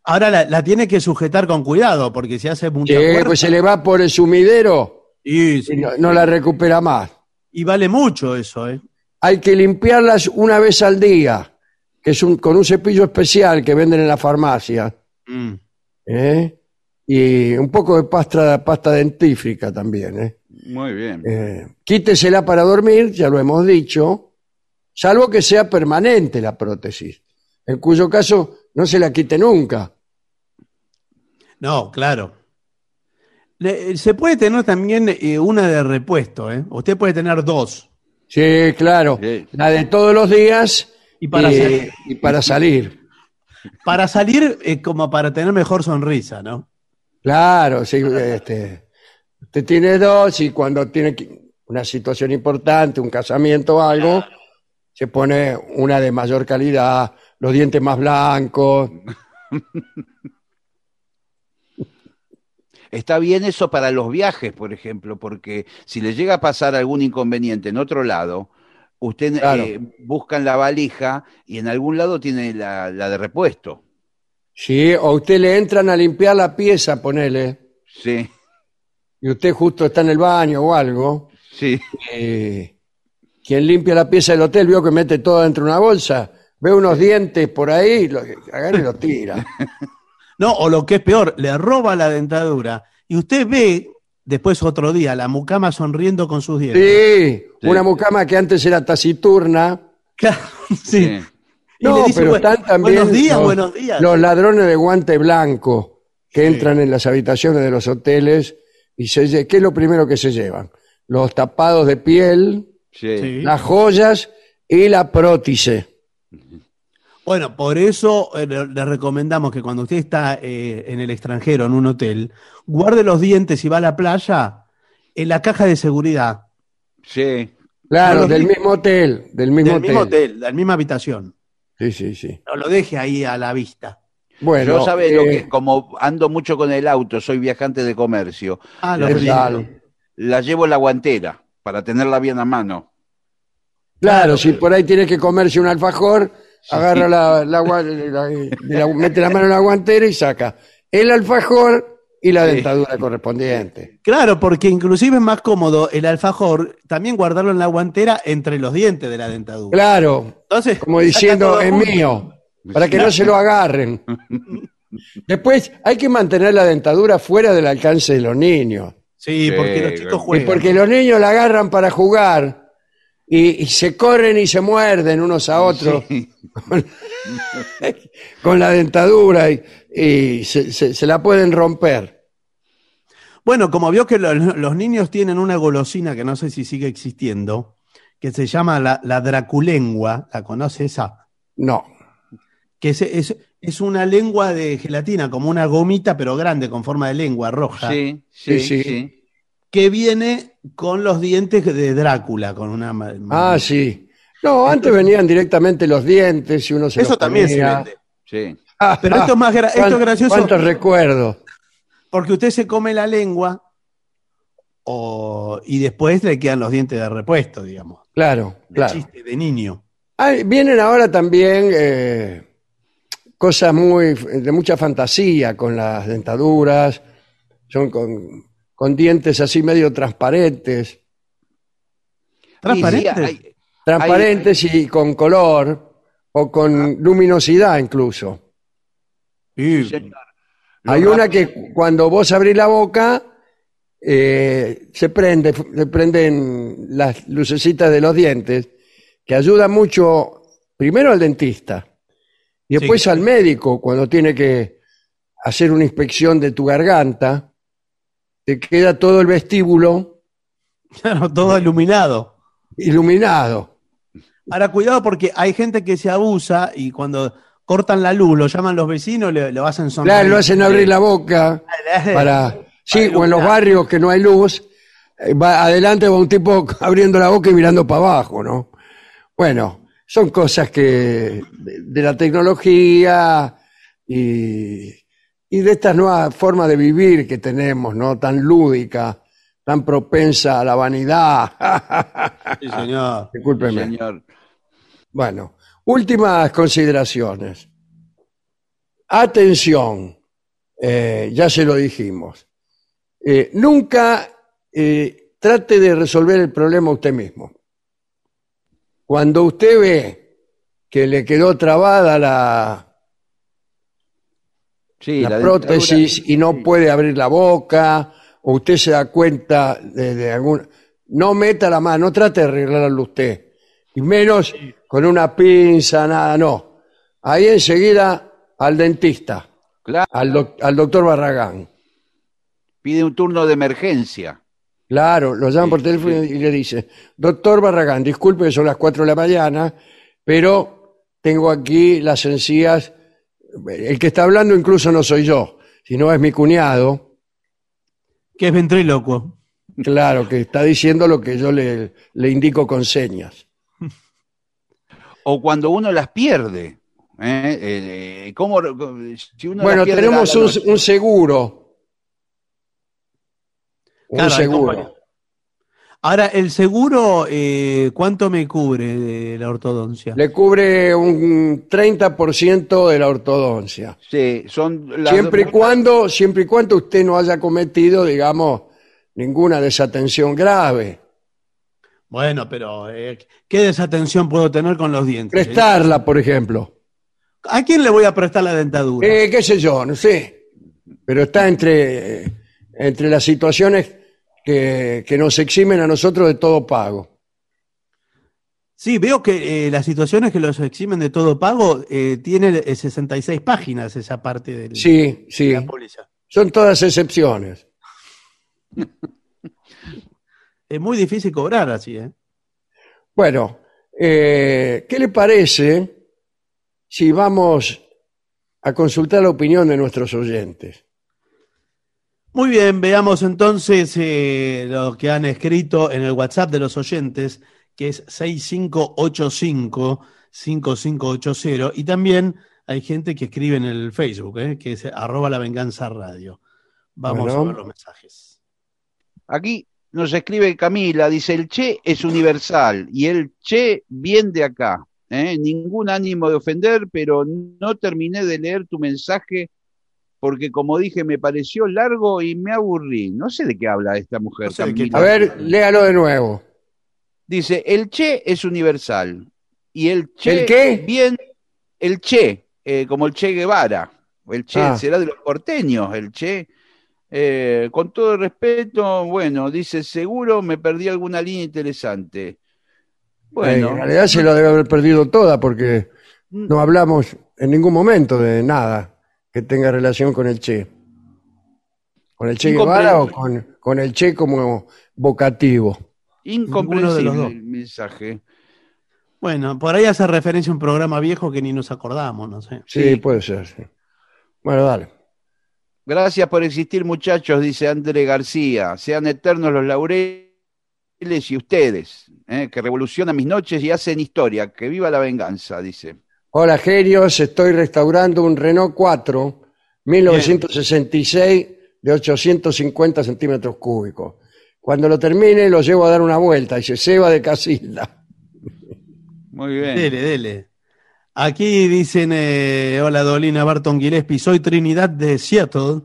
Ahora la, la tiene que sujetar con cuidado, porque si hace mucha Sí, fuerza- pues se le va por el sumidero y, y no, no la recupera más. y vale mucho eso, ¿eh? Hay que limpiarlas una vez al día, que es un, con un cepillo especial que venden en la farmacia. Mm. ¿eh? Y un poco de pasta, pasta dentífrica también. ¿eh? Muy bien. Eh, quítesela para dormir, ya lo hemos dicho, salvo que sea permanente la prótesis, en cuyo caso no se la quite nunca. No, claro. Le- se puede tener también eh, una de repuesto, ¿eh? Usted puede tener dos. Sí, claro, Sí. la de todos los días Y para y, salir. y para salir. Para salir, eh, como para tener mejor sonrisa, ¿no? Claro, sí, este, usted tiene dos y cuando tiene que- una situación importante, un casamiento o algo, se pone una de mayor calidad, los dientes más blancos. Está bien eso para los viajes, por ejemplo, porque si le llega a pasar algún inconveniente en otro lado, usted Claro. eh, busca en la valija y en algún lado tiene la, la de repuesto. Sí, o usted le entran a limpiar la pieza, ponele, Sí, y usted justo está en el baño o algo, sí, eh, quien limpia la pieza del hotel vio que mete todo dentro de una bolsa, ve unos dientes por ahí, lo, agarra y los tira. No, o lo que es peor, le roba la dentadura y usted ve después otro día la mucama sonriendo con sus dientes. Sí, Sí. una mucama que antes era taciturna. Claro, sí. sí. Y No, le dice, pero "Bu- están también buenos días, los, buenos días. los ladrones de guante blanco que entran en las habitaciones de los hoteles y se ¿qué es lo primero que se llevan? Los tapados de piel, las joyas y la prótice. Bueno, por eso eh, le, recomendamos que cuando usted está eh, en el extranjero, en un hotel, guarde los dientes y va a la playa en la caja de seguridad sí. Claro, del mi- mismo hotel, del mismo del hotel. mismo hotel, de la misma habitación. Sí, sí, sí. No lo deje ahí a la vista. Bueno, Yo sabe lo eh, que, como ando mucho con el auto, soy viajante de comercio, Ah, lo la llevo en la guantera para tenerla bien a mano. Claro, si por ahí tiene que comerse un alfajor, agarra la, la mete la mano en la guantera y saca el alfajor y la Sí. dentadura correspondiente. Claro, porque inclusive es más cómodo el alfajor también guardarlo en la guantera entre los dientes de la dentadura. Claro, Entonces, como diciendo es mío, para que no se lo agarren. Después hay que mantener la dentadura fuera del alcance de los niños. Sí, Sí, porque los chicos y Y juegan. porque los niños la agarran para jugar y, y se corren y se muerden unos a otros Sí. con la dentadura y, y se, se- se la pueden romper. Bueno, como vio que lo- los niños tienen una golosina que no sé si sigue existiendo, que se llama la, la draculengua, ¿la conoce esa? No. Que es, es, es una lengua de gelatina, como una gomita, pero grande, con forma de lengua roja, Sí, sí, Sí, sí. Que viene con los dientes de Drácula, con una... Ah, sí. No, antes venían directamente los dientes y uno se Eso los también se vende. sí. Ah, Pero esto es más gra- esto es gracioso. ¿Cuántos recuerdos? Porque usted se come la lengua o- y después le quedan los dientes de repuesto, digamos. Claro, De claro. chiste, de niño. Ah, vienen ahora también eh, cosas muy de mucha fantasía con las dentaduras, son con, con dientes así medio transparentes, ¿Transparente? Y sí, hay- transparentes y con color o con luminosidad incluso. Sí. señor. Hay una que cuando vos abrís la boca eh, se prende, se prenden las lucecitas de los dientes, que ayuda mucho primero al dentista y después Sí. al médico cuando tiene que hacer una inspección de tu garganta, te queda todo el vestíbulo Claro, todo iluminado. iluminado. Ahora, cuidado porque hay gente que se abusa y cuando cortan la luz, lo llaman los vecinos, le, lo hacen sonreír. Claro, lo hacen abrir la boca para... Sí, o en los barrios que no hay luz, eh, va, adelante va un tipo abriendo la boca y mirando para abajo, ¿no? Bueno, son cosas que de, de la tecnología y, y de esta nueva forma de vivir que tenemos, ¿no? Tan lúdica, tan propensa a la vanidad. Sí, señor. Discúlpeme. Señor. Bueno, últimas consideraciones. Atención, eh, ya se lo dijimos. Eh, nunca eh, trate de resolver el problema usted mismo. Cuando usted ve que le quedó trabada la, Sí, la la prótesis y no puede abrir la boca, o usted se da cuenta de. No meta la mano, no trate de arreglarlo usted. Y menos con una pinza, nada, no. Ahí enseguida al dentista, Claro, al, doc- al doctor Barragán. pide un turno de emergencia. Claro, lo llaman por teléfono y le dice, doctor Barragán, disculpe que son las 4 de la mañana, pero tengo aquí las encías, el que está hablando incluso no soy yo, sino es mi cuñado, Que es ventrílocuo. claro, que está diciendo lo que yo le, le indico con señas. O cuando uno las pierde. ¿eh? Eh, ¿cómo, si uno Bueno, las pierde tenemos la- la un, seguro. Un Claro, seguro. Ahora, el seguro, eh, ¿cuánto me cubre de la ortodoncia? Le cubre un 30% de la ortodoncia. Sí, son las Siempre y cuando, siempre y cuando usted no haya cometido, digamos, ninguna desatención grave. Bueno, pero eh, ¿qué desatención puedo tener con los dientes? Prestarla, por ejemplo. ¿A quién le voy a prestar la dentadura? Eh, qué sé yo, no sé. Pero está entre, entre las situaciones que, que nos eximen a nosotros de todo pago. Sí, veo que eh, las situaciones que los eximen de todo pago eh, tiene eh, 66 páginas esa parte del, Sí, de la póliza. Son todas excepciones. Es muy difícil cobrar así, ¿eh? Bueno, eh, ¿qué le parece si vamos a consultar la opinión de nuestros oyentes? Muy bien, veamos entonces eh, lo que han escrito en el WhatsApp de los oyentes, que es 6585-5580, y también hay gente que escribe en el Facebook, eh, que es arroba la venganza radio. Vamos Bueno. a ver los mensajes. Aquí nos escribe Camila, dice, el Che es universal y el Che viene de acá. ¿eh? Ningún ánimo de ofender, pero no terminé de leer tu mensaje porque como dije me pareció largo y me aburrí. No sé de qué habla esta mujer. No sé. A ver, léalo de nuevo. Dice, el Che es universal y el Che ¿El qué? bien, el Che, eh, como el Che Guevara. El Che Ah. será de los porteños, el Che. Eh, con todo respeto, bueno, dice, seguro me perdí alguna línea interesante. Bueno, en realidad se lo debe haber perdido toda porque no hablamos en ningún momento de nada que tenga relación con el Che. ¿Con el Che Guevara o con, con el Che como vocativo? incomprensible el mensaje. Bueno, por ahí hace referencia a un programa viejo que ni nos acordamos, no sé. Sí, puede ser. sí. Bueno, dale. Gracias por existir, muchachos, dice André García. Sean eternos los laureles y ustedes, eh, que revolucionan mis noches y hacen historia. Que viva la venganza, dice. Hola, genios. Estoy restaurando un Renault 4 1966 de 850 centímetros cúbicos. Cuando lo termine, lo llevo a dar una vuelta. Dice Seba de Casilda. Muy bien. Dele, dele. Aquí dicen, eh, hola Dolina Barton Gillespie, soy Trinidad de Seattle.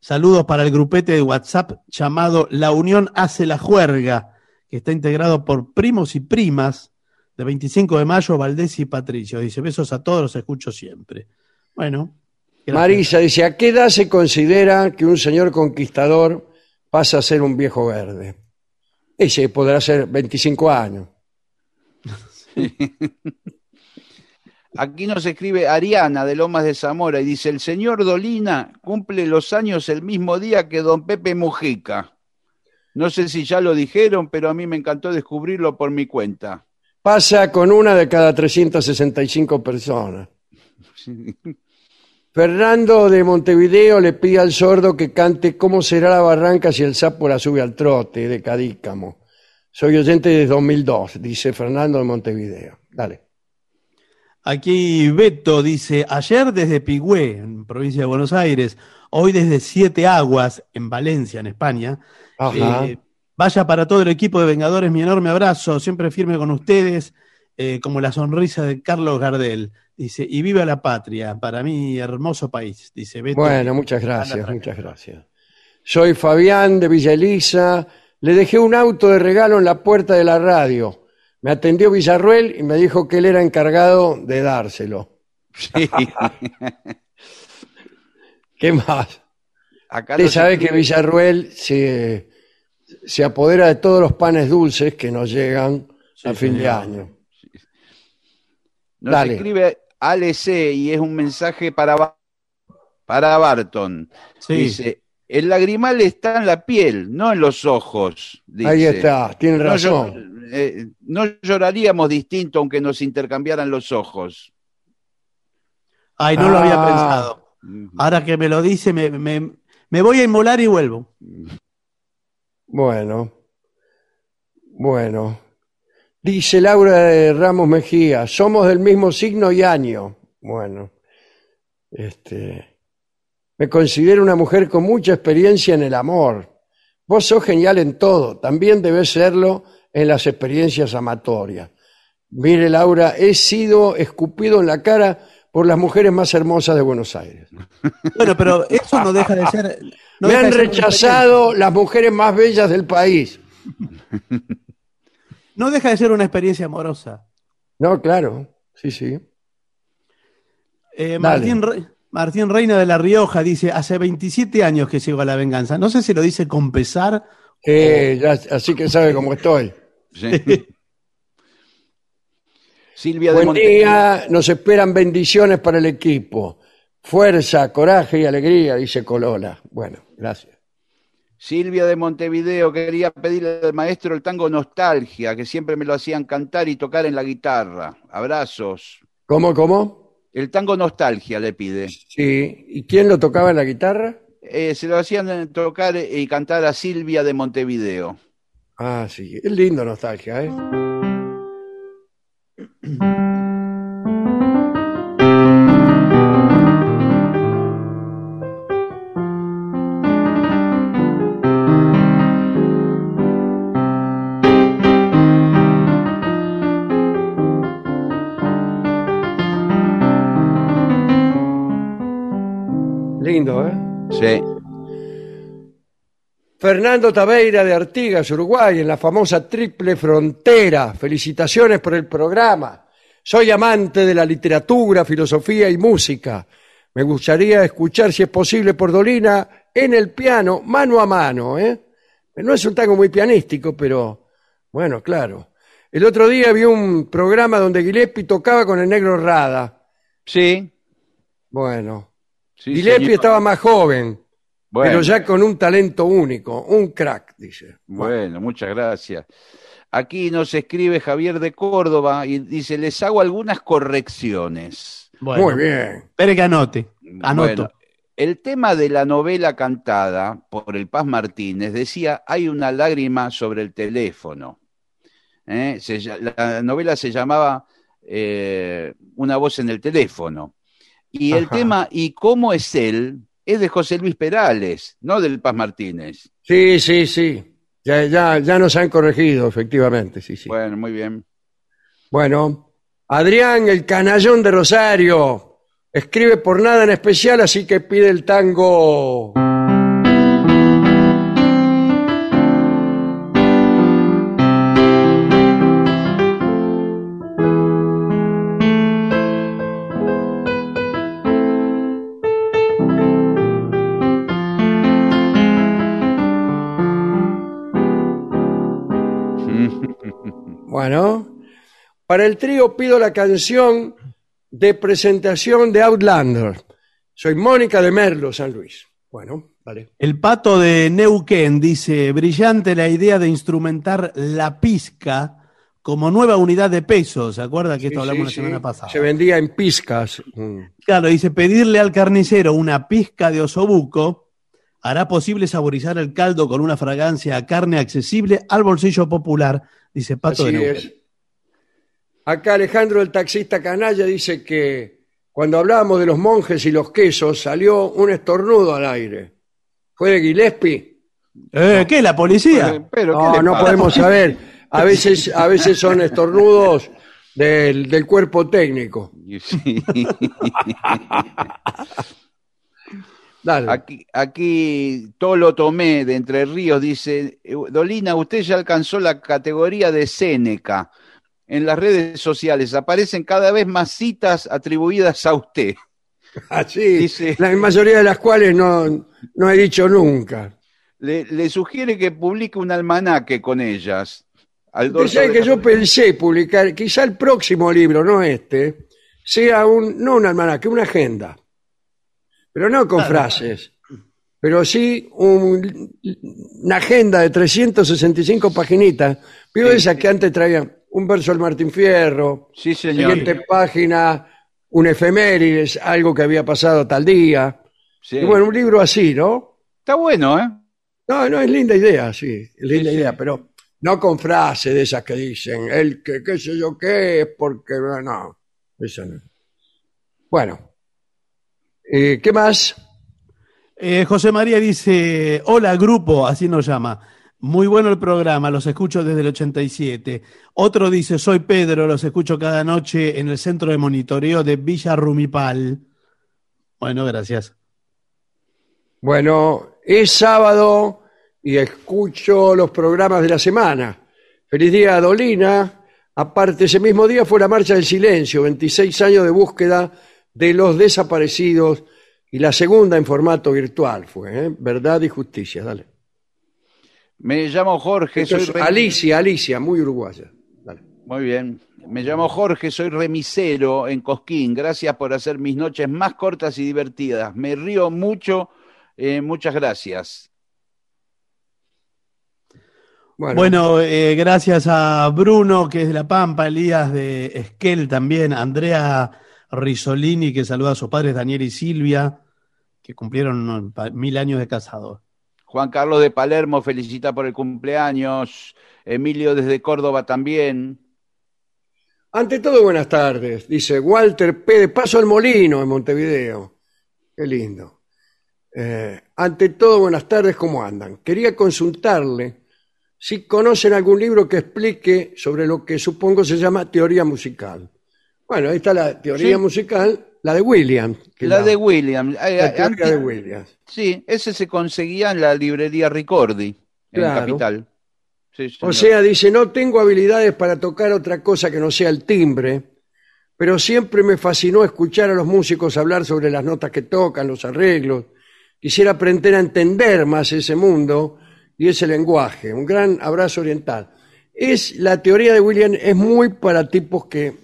Saludos para el grupete de WhatsApp llamado La Unión Hace la Juerga, que está integrado por primos y primas de 25 de mayo, Valdés y Patricio. Dice, besos a todos, los escucho siempre. Bueno. gracias. Marisa dice, ¿a qué edad se considera que un señor conquistador pasa a ser un viejo verde? Ese podrá ser 25 años. Aquí nos escribe Ariana de Lomas de Zamora y dice, el señor Dolina cumple los años el mismo día que don Pepe Mujica. No sé si ya lo dijeron, pero a mí me encantó descubrirlo por mi cuenta. Pasa con una de cada 365 personas. Fernando de Montevideo le pide al sordo que cante ¿Cómo será la barranca si el sapo la sube al trote? de Cadícamo. Soy oyente de 2002, dice Fernando de Montevideo. Dale. Aquí Beto dice, ayer desde Pigüé, en provincia de Buenos Aires, hoy desde Siete Aguas, en Valencia, en España. Ajá. Eh, vaya para todo el equipo de Vengadores, mi enorme abrazo, siempre firme con ustedes, eh, como la sonrisa de Carlos Gardel. Dice, y viva la patria, para mí hermoso país, dice Beto. Bueno, muchas gracias, muchas gracias. Soy Fabián de Villa Elisa. Le dejé un auto de regalo en la puerta de la radio. Me atendió Villarruel y me dijo que él era encargado de dárselo. Sí. ¿Qué más? Acá Usted sabe que Villarruel se, se apodera de todos los panes dulces que nos llegan Sí, a fin de año. Nos Dale. escribe Ale C y es un mensaje para, Ba- para Barton. Sí. Dice, el lagrimal está en la piel, no en los ojos. dice. Ahí está, tiene No, razón. eh, no lloraríamos distinto aunque nos intercambiaran los ojos. Ay, no lo había Ah. pensado. Ahora que me lo dice, me, me- me voy a inmolar y vuelvo. Bueno, bueno. Dice Laura de Ramos Mejía, somos del mismo signo y año. Bueno, este, me considero una mujer con mucha experiencia en el amor. Vos sos genial en todo, también debes serlo en las experiencias amatorias. Mire, Laura, he sido escupido en la cara por las mujeres más hermosas de Buenos Aires. Bueno, pero eso no deja de ser. no Me han rechazado las mujeres más bellas del país. No deja de ser una experiencia amorosa. No, claro, sí, sí. Eh. Martín, Re- Martín Reina de La Rioja dice: Hace 27 años que sigo a la venganza. No sé si lo dice con pesar. Eh, ya- así que sabe cómo estoy. Sí. Silvia de Buen Montevideo. día, nos esperan bendiciones para el equipo. Fuerza, coraje y alegría, dice Colola. Bueno, gracias. Silvia de Montevideo quería pedirle al maestro el tango Nostalgia, que siempre me lo hacían cantar y tocar en la guitarra. Abrazos. ¿Cómo, cómo? El tango Nostalgia le pide. Sí. ¿Y quién lo tocaba en la guitarra? Eh, se lo hacían tocar y cantar a Silvia de Montevideo. Ah, sí. Es lindo nostalgia, ¿eh? mm-hmm Fernando Tabeira de Artigas, Uruguay, en la famosa Triple Frontera. Felicitaciones por el programa. Soy amante de la literatura, filosofía y música. Me gustaría escuchar, si es posible, por Dolina, en el piano, mano a mano. ¿eh? No es un tango muy pianístico, pero bueno, claro. El otro día vi un programa donde Gillespie tocaba con el negro Rada. Sí. Bueno, sí, Gillespie señor. estaba más joven, Bueno, pero ya con un talento único, un crack, dice. Bueno, muchas gracias. Aquí nos escribe Javier de Córdoba y dice, les hago algunas correcciones. Bueno, Muy bien. Espere que anote. Anoto. Bueno, el tema de la novela cantada por el Paz Martínez decía, hay una lágrima sobre el teléfono. ¿Eh? Se la novela se llamaba eh, Una voz en el teléfono. Y el Ajá. tema ¿Y cómo es él? Es de José Luis Perales, no del Paz Martínez. Sí, sí, sí. Ya, ya, ya nos han corregido, efectivamente, sí, sí. Bueno, muy bien. Bueno, Adrián, el canallón de Rosario, escribe por nada en especial, así que pide el tango. Bueno, para el trío pido la canción de presentación de Outlander. Soy Mónica de Merlo, San Luis. Bueno, vale. El pato de Neuquén dice, brillante la idea de instrumentar la pizca como nueva unidad de peso. ¿Se acuerda que esto hablamos sí, la semana sí. pasada? Se vendía en pizcas. Mm. Claro, dice, pedirle al carnicero una pizca de osobuco hará posible saborizar el caldo con una fragancia a carne accesible al bolsillo popular, dice Pato de Así es. Acá Alejandro, el taxista canalla, dice que cuando hablábamos de los monjes y los quesos salió un estornudo al aire. ¿Fue de Gillespie? Eh, ¿Qué? ¿La policía? Pero, pero, ¿qué No, no podemos saber. A veces, a veces son estornudos del, del cuerpo técnico. Dale. Aquí, aquí Tolo Tomé de Entre Ríos dice, "Eh, Dolina, usted ya alcanzó la categoría de Séneca. En las redes sociales aparecen cada vez más citas atribuidas a usted. Así, dice- la mayoría de las cuales no, no he dicho nunca. Le, le sugiere que publique un almanaque con ellas. Al que la- yo pensé publicar, quizá el próximo libro, no este, sea un, no un almanaque, una agenda. Pero no con frases, pero sí un- una agenda de 365 paginitas. Vio Sí, esas que antes traían un verso del Martín Fierro, Sí, señor. siguiente página, un efemérides, algo que había pasado tal día. Sí. Y bueno, un libro así, ¿no? Está bueno, ¿eh? No, no, es linda idea, sí, es linda idea, pero no con frases de esas que dicen, el que qué sé yo qué es, porque no, eso no. Bueno, eh, ¿qué más? Eh, José María dice, hola grupo, así nos llama. Muy bueno el programa, los escucho desde el 87. Otro dice, soy Pedro, los escucho cada noche en el centro de monitoreo de Villa Rumipal. Bueno, gracias. Bueno, es sábado y escucho los programas de la semana. Feliz día, Dolina. Aparte, ese mismo día fue la Marcha del Silencio, 26 años de búsqueda de los desaparecidos y la segunda en formato virtual fue, ¿eh? Verdad y Justicia, dale. Me llamo Jorge, Esto soy es Alicia, Alicia, muy uruguaya. Dale. Muy bien. Me llamo Jorge, soy remisero en Cosquín. Gracias por hacer mis noches más cortas y divertidas. Me río mucho. eh, muchas gracias. Bueno, Bueno, eh, gracias a Bruno, que es de La Pampa, Elías de Esquel también, Andrea Risolini, que saluda a sus padres Daniel y Silvia, que cumplieron mil años de casados. Juan Carlos de Palermo felicita por el cumpleaños. Emilio desde Córdoba también. ante todo, buenas tardes. Dice Walter P. de Paso al Molino en Montevideo. Qué lindo. Eh, ante todo, buenas tardes, ¿cómo andan? Quería consultarle si conocen algún libro que explique sobre lo que supongo se llama teoría musical. Bueno, ahí está la teoría Sí. musical, la de William. que La de William. Eh, la teoría antes- de William. Sí, ese se conseguía en la librería Ricordi, en Claro. Capital. Sí, O señor. sea, dice, no tengo habilidades para tocar otra cosa que no sea el timbre, pero siempre me fascinó escuchar a los músicos hablar sobre las notas que tocan, los arreglos, quisiera aprender a entender más ese mundo y ese lenguaje. Un gran abrazo oriental. Es la teoría de William es muy para tipos que,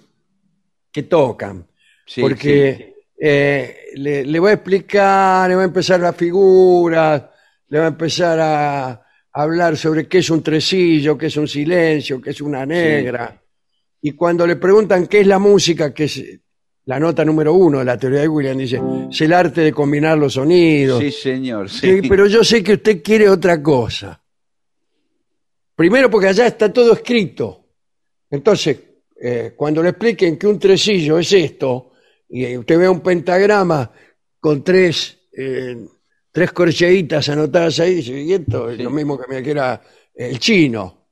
que tocan, Sí, porque eh, le, le va a explicar, le va a empezar las figuras, le va a empezar a hablar sobre qué es un tresillo, qué es un silencio, qué es una negra. Y cuando le preguntan qué es la música, que es la nota número uno de la teoría de William, dice, es el arte de combinar los sonidos. Sí, señor. Sí, pero yo sé que usted quiere otra cosa. Primero porque allá está todo escrito. Entonces, eh, cuando le expliquen que un tresillo es esto, y eh, usted ve un pentagrama con tres, eh, tres corcheitas anotadas ahí, dice, y esto es Sí. lo mismo que me quiera el chino.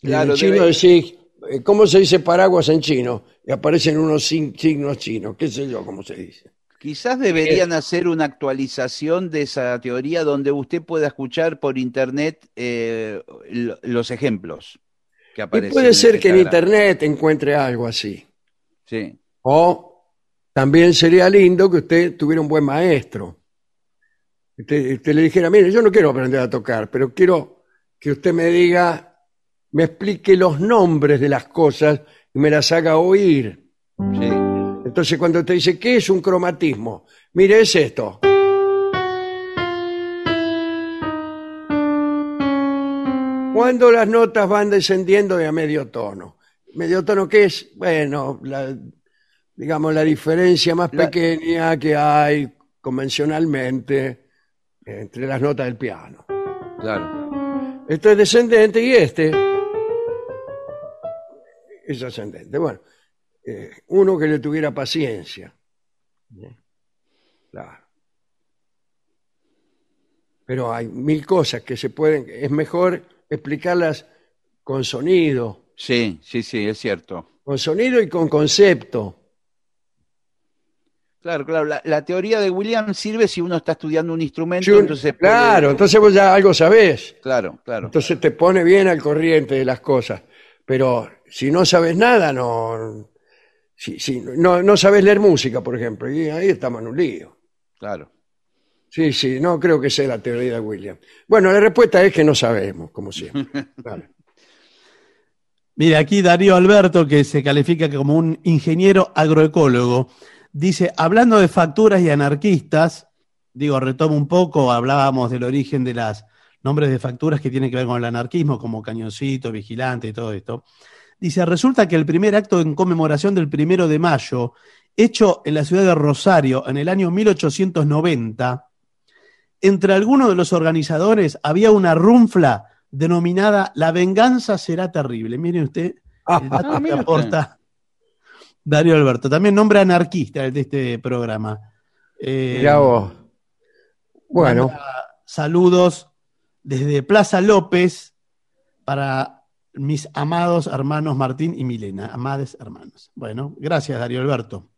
Claro, el chino decís, ¿cómo se dice paraguas en chino? Y aparecen unos signos chinos, qué sé yo cómo se dice. Quizás deberían hacer una actualización de esa teoría donde usted pueda escuchar por internet eh, lo- los ejemplos que Y puede ser que en internet encuentre algo así. Sí. O también sería lindo que usted tuviera un buen maestro. Usted, usted le dijera, mire, yo no quiero aprender a tocar, pero quiero que usted me diga, me explique los nombres de las cosas y me las haga oír. Sí. Entonces cuando usted dice, ¿qué es un cromatismo? Mire, es esto. Cuando las notas van descendiendo de a medio tono. ¿Medio tono qué es? Bueno, la, digamos, la diferencia más La- pequeña que hay convencionalmente entre las notas del piano. Claro. Esto es descendente y este es ascendente. Bueno, eh, uno que le tuviera paciencia. Claro. Pero hay mil cosas que se pueden, es mejor explicarlas con sonido, Sí, sí, sí, es cierto. con sonido y con concepto. Claro, claro. La, la teoría de William sirve si uno está estudiando un instrumento, Si un- entonces puede- claro, entonces vos ya algo sabés. Claro, claro. Entonces te pone bien al corriente de las cosas. Pero si no sabes nada, no. Si, si no, no sabes leer música, por ejemplo, y ahí estamos en un lío. Claro. Sí, sí, no creo que sea la teoría de William. Bueno, la respuesta es que no sabemos, como siempre. Vale. Mira, aquí Darío Alberto, que se califica como un ingeniero agroecólogo, dice, hablando de facturas y anarquistas, digo, retomo un poco, hablábamos del origen de las nombres de facturas que tienen que ver con el anarquismo, como Cañoncito, Vigilante y todo esto. Dice, resulta que el primer acto en conmemoración del primero de mayo, hecho en la ciudad de Rosario en el año 1890, entre algunos de los organizadores había una runfla denominada La venganza será terrible. Mire usted el dato Ah, que usted. aporta Darío Alberto. También nombre anarquista el de este programa. Eh, Mirá vos. Bueno, Saludos desde Plaza López para mis amados hermanos Martín y Milena. Amades hermanos. Bueno, gracias Darío Alberto.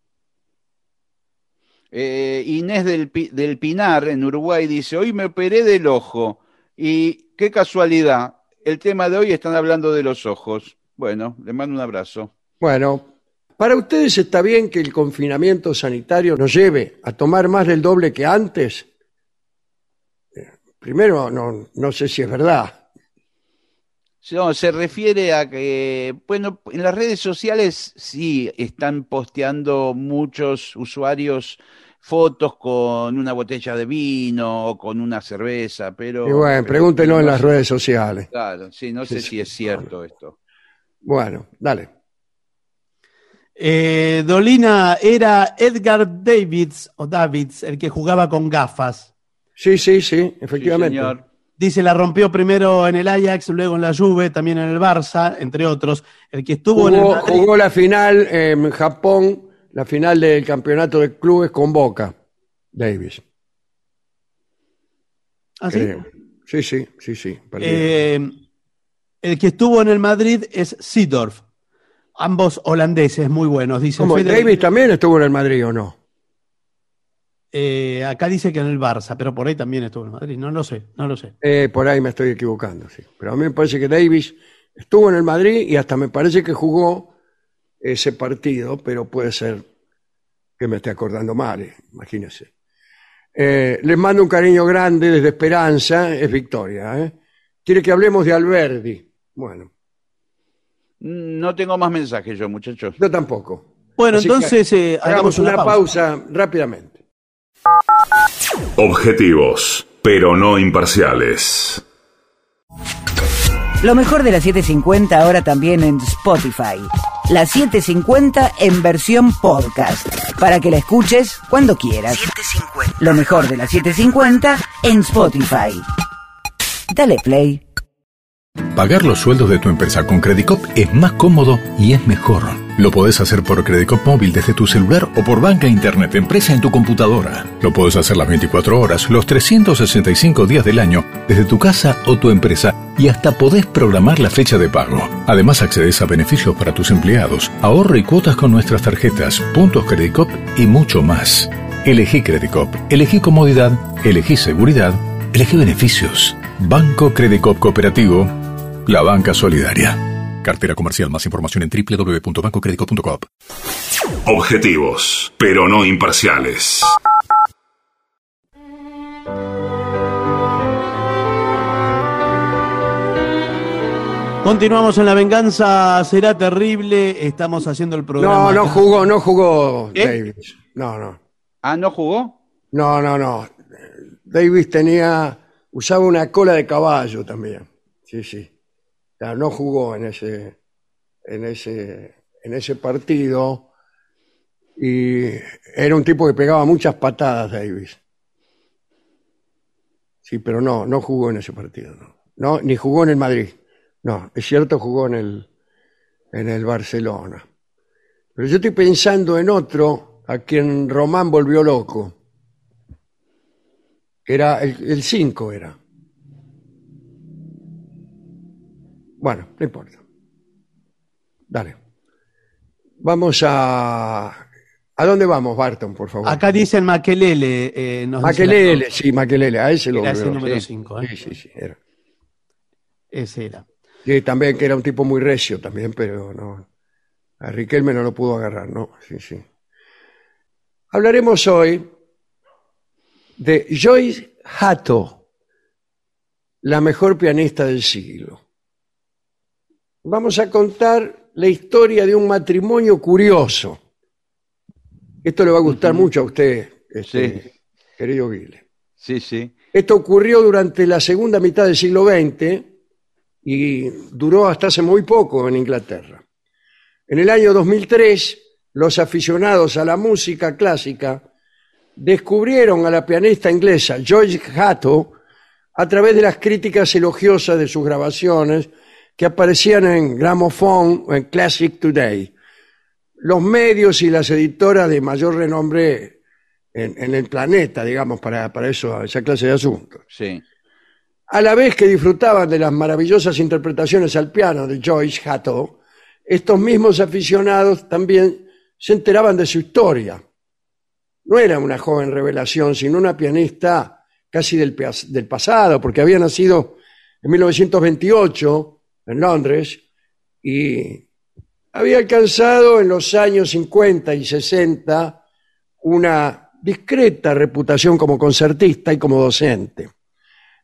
Eh, Inés del, del Pinar, en Uruguay, dice, hoy me operé del ojo. Y qué casualidad, el tema de hoy están hablando de los ojos. Bueno, le mando un abrazo. bueno. ¿Para ustedes está bien que el confinamiento sanitario nos lleve a tomar más del doble que antes? Primero, no, no sé si es verdad. No, se refiere a que, bueno, en las redes sociales sí están posteando muchos usuarios fotos con una botella de vino o con una cerveza, pero... Y bueno, pero pregúntenlo en las redes sociales. Claro, sí, no sé Sí, si es cierto esto. Bueno, dale. Eh, Dolina era Edgar Davids o Davids, el que jugaba con gafas. Sí, sí, sí, Sí, efectivamente. señor. Dice, la rompió primero en el Ajax, luego en la Juve, también en el Barça, entre otros. El que estuvo en el Jugó, Madrid. jugó la final en Japón, la final del campeonato de clubes con Boca, Davis. ¿Ah, sí? creo. Sí, sí, sí. Eh, el que estuvo en el Madrid es Seedorf. Ambos holandeses, muy buenos. Dice ¿Cómo, Fede- ¿Davis también estuvo en el Madrid o no? eh, acá dice que en el Barça, pero por ahí también estuvo en el Madrid. No lo sé, no lo sé. Eh, por ahí me estoy equivocando, sí. Pero a mí me parece que Davis estuvo en el Madrid y hasta me parece que jugó ese partido, pero puede ser que me esté acordando mal, eh, imagínese. Eh, les mando un cariño grande desde Esperanza, es Victoria. ¿eh? Quiere que hablemos de Alberdi. Bueno, No tengo más mensajes yo, muchachos. yo tampoco. Bueno, Así que entonces eh, Hagamos una, pausa. rápidamente. Objetivos, pero no imparciales. Lo mejor de la 750 ahora también en Spotify. La 750 en versión podcast. Para que la escuches cuando quieras. Lo mejor de la 750 en Spotify. Dale play. Pagar los sueldos de tu empresa con Credicop es más cómodo y es mejor. Lo podés hacer por Credicop móvil desde tu celular o por banca internet empresa en tu computadora. Lo podés hacer las 24 horas, los 365 días del año, desde tu casa o tu empresa y hasta podés programar la fecha de pago. Además accedes a beneficios para tus empleados, ahorro y cuotas con nuestras tarjetas, puntos Credicop y mucho más. Elegí Credicop, elegí comodidad, elegí seguridad, elegí beneficios. Banco Credicop Cooperativo, la banca solidaria. Cartera comercial. Más información en www.bancocredico.com. Objetivos, pero no imparciales. Continuamos en La Venganza Será Terrible. Estamos haciendo el programa. No, no acá. jugó, no jugó ¿Eh? Davis. No, no. Ah, ¿no jugó? No, no, no. Davis tenía, usaba una cola de caballo también. Sí, sí. No jugó en ese, en ese, en ese partido. Y era un tipo que pegaba muchas patadas, Davis. Sí, pero no, no jugó en ese partido. No, no ni jugó en el Madrid. No, es cierto, jugó en el, en el Barcelona. Pero yo estoy pensando en otro a quien Román volvió loco. Era el 5 era. Bueno, no importa. Dale. Vamos a... ¿A dónde vamos, Barton, por favor? Acá dicen Maquelele. Eh, nos dice Maquelele, sí, Maquelele, a ese lo Era ese número Sí, 5, ¿eh? Sí, sí, sí, era. Ese era. Sí, también que era un tipo muy recio también, pero no. A Riquelme no lo pudo agarrar, ¿no? Sí, sí. Hablaremos hoy de Joyce Hatto, la mejor pianista del siglo. Vamos a contar la historia de un matrimonio curioso. Esto le va a gustar mucho a usted, este, Sí. querido Guile. Sí, sí. Esto ocurrió durante la segunda mitad del siglo XX y duró hasta hace muy poco en Inglaterra. En el año 2003, los aficionados a la música clásica descubrieron a la pianista inglesa Joyce Hatto a través de las críticas elogiosas de sus grabaciones que aparecían en Gramophone o en Classic Today. Los medios y las editoras de mayor renombre en, en el planeta, digamos, para, para eso, esa clase de asuntos. Sí. A la vez que disfrutaban de las maravillosas interpretaciones al piano de Joyce Hatto, estos mismos aficionados también se enteraban de su historia. No era una joven revelación, sino una pianista casi del, del pasado, porque había nacido en 1928 en Londres y había alcanzado en los años 50 y 60 una discreta reputación como concertista y como docente.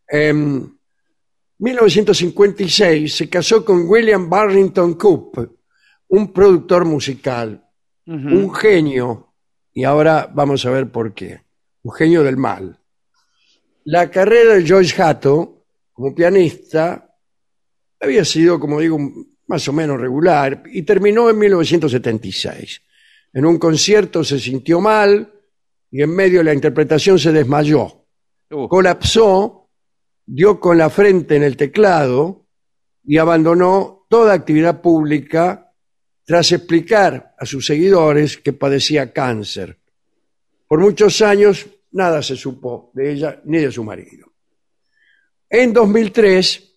En 1956 se casó con William Barrington Coop, un productor musical, un genio, y ahora vamos a ver por qué, un genio del mal. La carrera de George Hatto como pianista había sido, como digo, más o menos regular y terminó en 1976. En un concierto se sintió mal y en medio de la interpretación se desmayó Uh, colapsó, dio con la frente en el teclado y abandonó toda actividad pública tras explicar a sus seguidores que padecía cáncer. Por muchos años nada se supo de ella ni de su marido. En 2003,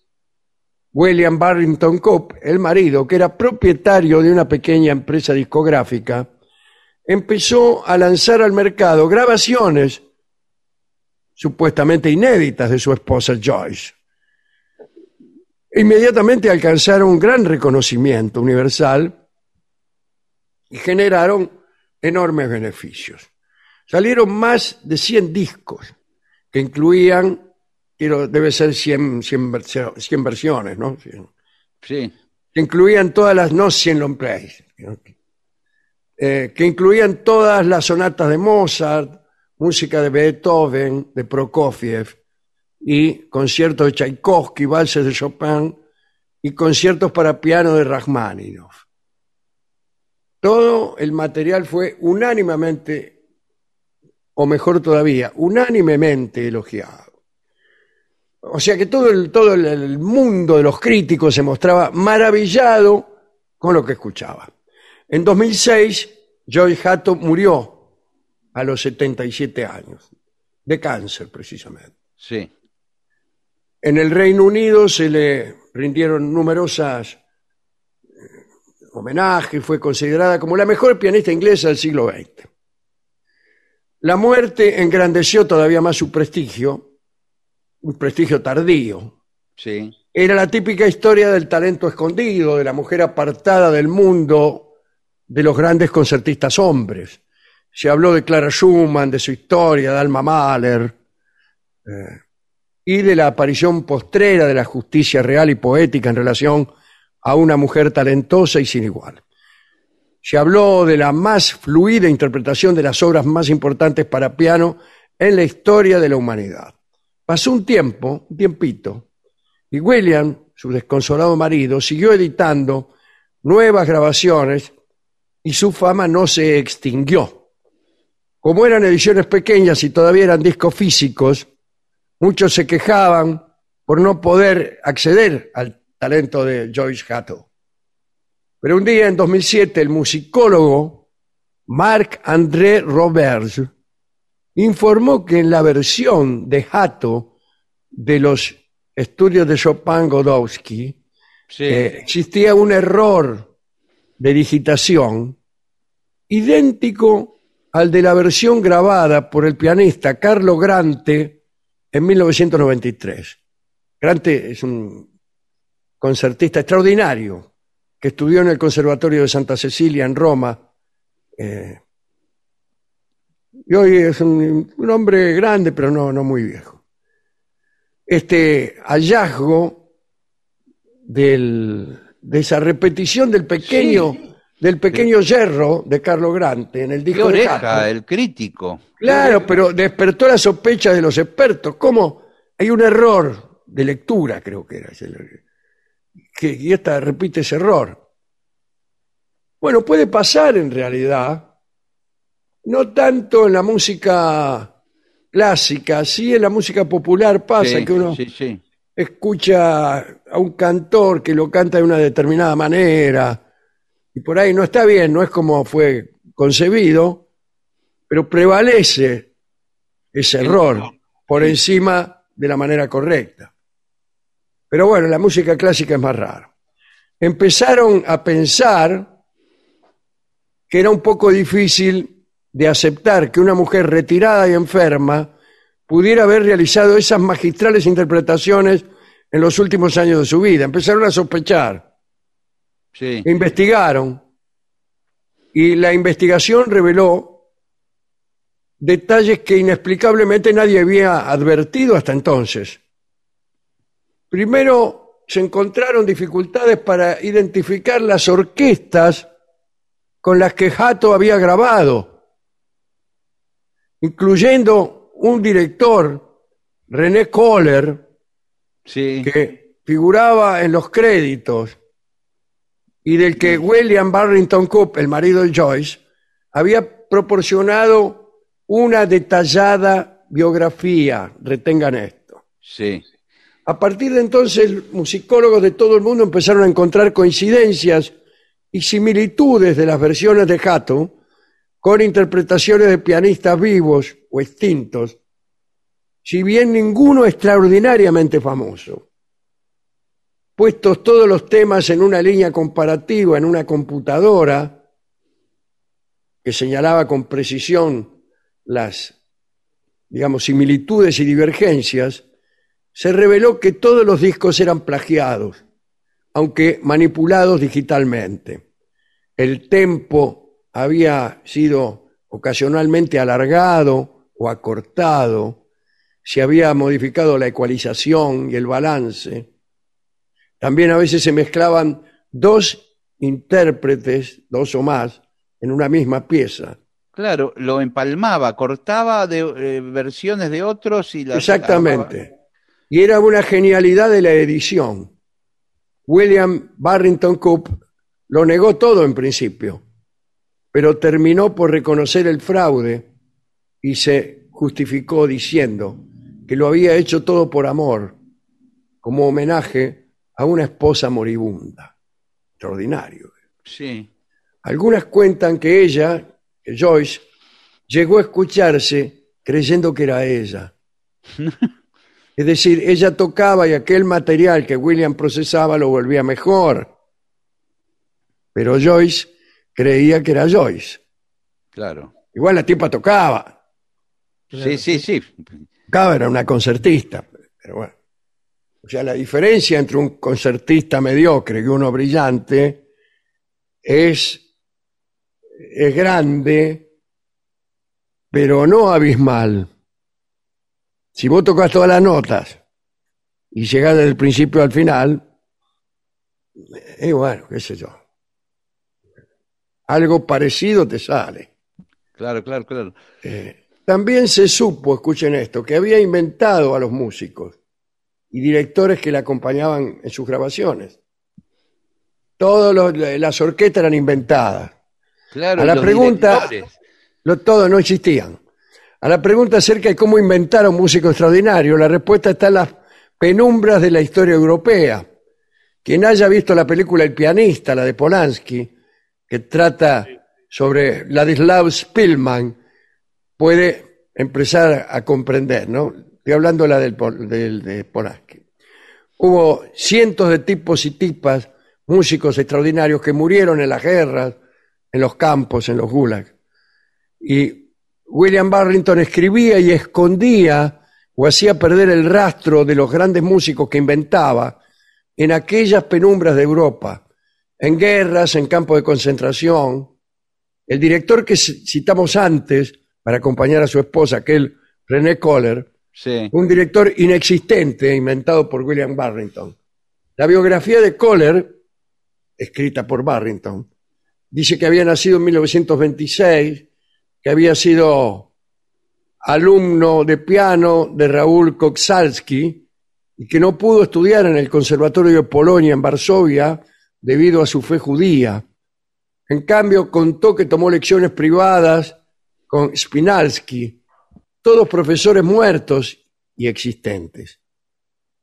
William Barrington Coop, el marido, que era propietario de una pequeña empresa discográfica, empezó a lanzar al mercado grabaciones supuestamente inéditas de su esposa Joyce. Inmediatamente alcanzaron un gran reconocimiento universal y generaron enormes beneficios. salieron más de 100 discos que incluían, quiero, debe ser 100, 100, versio- 100 versiones, ¿no? 100 Sí. que incluían todas las, no 100 long plays, ¿no? Eh, que incluían todas las sonatas de Mozart, música de Beethoven, de Prokofiev, y conciertos de Tchaikovsky, valses de Chopin, y conciertos para piano de Rachmaninoff. Todo el material fue unánimemente, o mejor todavía, unánimemente elogiado. O sea que todo el, todo el- mundo de los críticos se mostraba maravillado con lo que escuchaba. En 2006, Joy Hatto murió a los 77 años, de cáncer precisamente. Sí. En el Reino Unido se le rindieron numerosas eh, homenajes, fue considerada como la mejor pianista inglesa del siglo XX. La muerte engrandeció todavía más su prestigio, un prestigio tardío. Sí. Era la típica historia del talento escondido, de la mujer apartada del mundo de los grandes concertistas hombres. Se habló de Clara Schumann, de su historia, de Alma Mahler, eh, y de la aparición postrera de la justicia real y poética en relación a una mujer talentosa y sin igual. Se habló de la más fluida interpretación de las obras más importantes para piano en la historia de la humanidad. Pasó un tiempo, un tiempito, y William, su desconsolado marido, siguió editando nuevas grabaciones y su fama no se extinguió. Como eran ediciones pequeñas y todavía eran discos físicos, muchos se quejaban por no poder acceder al talento de Joyce Hatto. Pero un día, en 2007, el musicólogo Marc-André Roberts informó que en la versión de Hatto de los estudios de Chopin Godowski Sí. eh, existía un error de digitación idéntico al de la versión grabada por el pianista Carlo Grante en 1993. Grante es un concertista extraordinario que estudió en el Conservatorio de Santa Cecilia en Roma. eh, y hoy es un, un hombre grande, pero no, no muy viejo. Este hallazgo del- de esa repetición del pequeño, del pequeño yerro de Carlo Grante en el Qué disco de oreja, Hatto. el crítico. Claro, pero despertó la sospecha de los expertos. ¿Cómo? Hay un error de lectura, creo que era. Que, y esta repite ese error. Bueno, puede pasar en realidad, no tanto en la música clásica, sí en la música popular pasa Sí, que uno sí, sí. escucha a un cantor que lo canta de una determinada manera y por ahí no está bien, no es como fue concebido, pero prevalece ese error por encima de la manera correcta. Pero bueno, la música clásica es más rara. Empezaron a pensar que era un poco difícil de aceptar que una mujer retirada y enferma pudiera haber realizado esas magistrales interpretaciones en los últimos años de su vida. Empezaron a sospechar, Sí. investigaron, y la investigación reveló detalles que inexplicablemente nadie había advertido hasta entonces. Primero, se encontraron dificultades para identificar las orquestas con las que Hato había grabado, incluyendo un director, René Kohler, Sí. que figuraba en los créditos y del que William Barrington Coop, el marido de Joyce, había proporcionado una detallada biografía. Retengan esto. Sí. A partir de entonces, musicólogos de todo el mundo empezaron a encontrar coincidencias y similitudes de las versiones de Hato con interpretaciones de pianistas vivos o extintos, si bien ninguno extraordinariamente famoso. Puestos todos los temas en una línea comparativa en una computadora que señalaba con precisión las, digamos, similitudes y divergencias, se reveló que todos los discos eran plagiados, aunque manipulados digitalmente. El tempo había sido ocasionalmente alargado o acortado, se había modificado la ecualización y el balance. También a veces se mezclaban dos intérpretes, dos o más, en una misma pieza. Claro, lo empalmaba, cortaba de eh, versiones de otros y las Exactamente. Y era una genialidad de la edición. William Barrington Coop lo negó todo en principio, pero terminó por reconocer el fraude y se justificó diciendo que lo había hecho todo por amor, como homenaje a una esposa moribunda. Extraordinario. Sí. Algunas cuentan que ella, que Joyce, llegó a escucharse creyendo que era ella. Es decir, ella tocaba y aquel material que William procesaba lo volvía mejor. Pero Joyce creía que era Joyce. Claro. Igual la tipa tocaba. Sí, sí, sí. Tocaba, era una concertista. Pero bueno. O sea, la diferencia entre un concertista mediocre y uno brillante es, es grande, pero no abismal. Si vos tocas todas las notas y llegás desde el principio al final, y bueno, qué sé yo. Algo parecido te sale. Claro, claro, claro. Eh, también se supo, escuchen esto, que había inventado a los músicos y directores que le acompañaban en sus grabaciones. Todas las orquestas eran inventadas. Claro, A la pregunta, lo, todo no existían. A la pregunta acerca de cómo inventar un músico extraordinario, la respuesta está en las penumbras de la historia europea. Quien haya visto la película El pianista, la de Polanski, que trata sobre Ladislav Spillman, puede empezar a comprender, ¿no? Estoy hablando de la del, de Polanski. Hubo cientos de tipos y tipas, músicos extraordinarios que murieron en las guerras, en los campos, en los gulags. Y William Barrington escribía y escondía o hacía perder el rastro de los grandes músicos que inventaba en aquellas penumbras de Europa, en guerras, en campos de concentración. El director que citamos antes para acompañar a su esposa, aquel René Kohler, Sí. un director inexistente inventado por William Barrington. La biografía de Kohler, escrita por Barrington, dice que había nacido en 1926, que había sido alumno de piano de Raúl Koksalski y que no pudo estudiar en el Conservatorio de Polonia en Varsovia debido a su fe judía. En cambio, contó que tomó lecciones privadas con Spinalski, todos profesores muertos y existentes.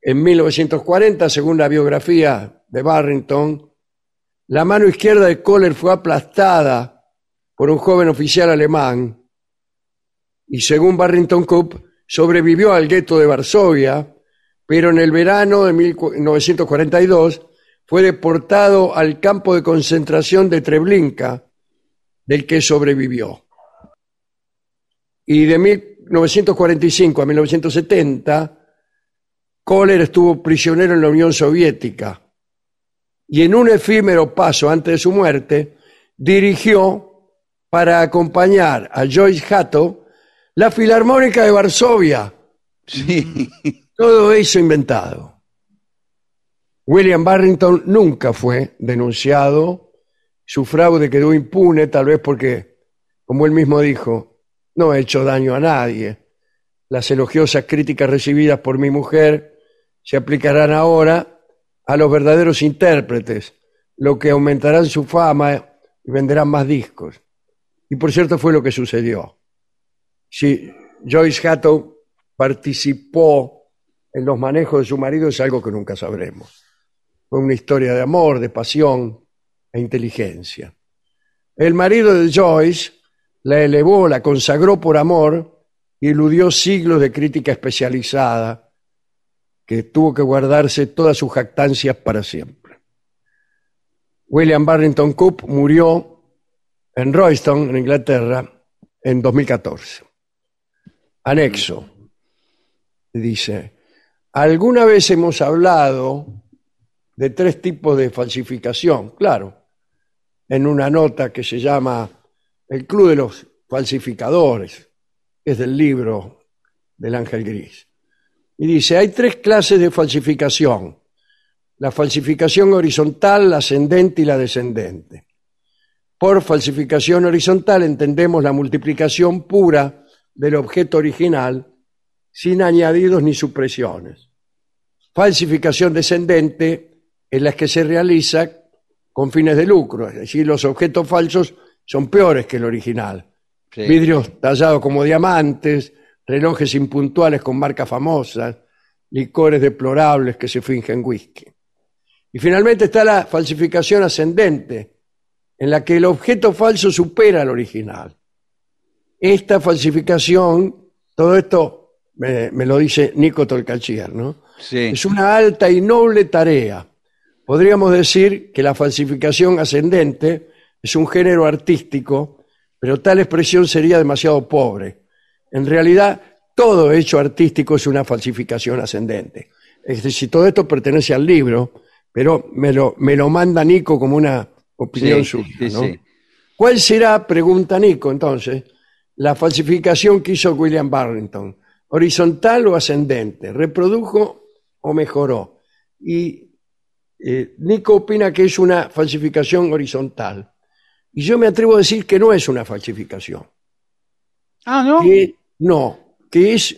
En 1940, según la biografía de Barrington, la mano izquierda de Kohler fue aplastada por un joven oficial alemán y según Barrington Coop sobrevivió al gueto de Varsovia, pero en el verano de 1942 fue deportado al campo de concentración de Treblinka, del que sobrevivió. Y de 1945 a 1970, Kohler estuvo prisionero en la Unión Soviética y en un efímero paso antes de su muerte, dirigió para acompañar a Joyce Hatto la Filarmónica de Varsovia. Sí. Todo eso inventado. William Barrington nunca fue denunciado, su fraude quedó impune, tal vez porque, como él mismo dijo, no he hecho daño a nadie. Las elogiosas críticas recibidas por mi mujer se aplicarán ahora a los verdaderos intérpretes, lo que aumentará su fama y venderán más discos. Y por cierto fue lo que sucedió. Si Joyce Hatton participó en los manejos de su marido es algo que nunca sabremos. Fue una historia de amor, de pasión e inteligencia. El marido de Joyce la elevó, la consagró por amor y eludió siglos de crítica especializada que tuvo que guardarse todas sus jactancias para siempre. William Barrington Coop murió en Royston, en Inglaterra, en 2014. Anexo. Dice, alguna vez hemos hablado de tres tipos de falsificación, claro, en una nota que se llama El Club de los falsificadores. Es del libro del Ángel Gris. Y dice, hay tres clases de falsificación. La falsificación horizontal, la ascendente y la descendente. Por falsificación horizontal entendemos la multiplicación pura del objeto original sin añadidos ni supresiones. Falsificación descendente es la que se realiza con fines de lucro, es decir, los objetos falsos son peores que el original. Sí. Vidrios tallados como diamantes, relojes impuntuales con marcas famosas, licores deplorables que se fingen whisky. Y finalmente está la falsificación ascendente, en la que el objeto falso supera al original. Esta falsificación, todo esto me, me lo dice Nico Tolcachier, ¿no? Sí. Es una alta y noble tarea. Podríamos decir que la falsificación ascendente es un género artístico, pero tal expresión sería demasiado pobre. En realidad, todo hecho artístico es una falsificación ascendente. Es decir, todo esto pertenece al libro, pero me lo, me lo manda Nico como una opinión Sí, suya. sí, ¿no? sí. ¿Cuál será, pregunta Nico entonces, la falsificación que hizo William Barrington? ¿Horizontal o ascendente? ¿Reprodujo o mejoró? Y eh, Nico opina que es una falsificación horizontal. Y yo me atrevo a decir que no es una falsificación. Ah, ¿no? Que, no, que es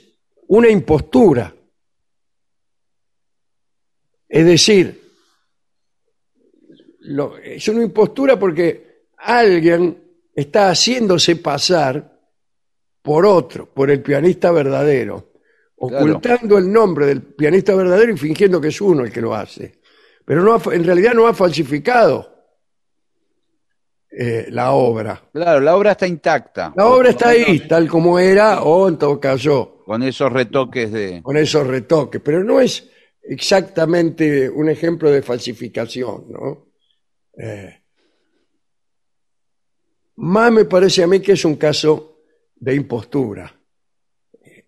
una impostura. Es decir, lo- es una impostura porque alguien está haciéndose pasar por otro, por el pianista verdadero, Claro. ocultando el nombre del pianista verdadero y fingiendo que es uno el que lo hace. Pero no ha- en realidad no ha falsificado eh, la obra. Claro, la obra está intacta. La obra está ahí, tal como era, o en todo caso, Con esos retoques de. con esos retoques, pero no es exactamente un ejemplo de falsificación, ¿no? Eh, más me parece a mí que es un caso de impostura.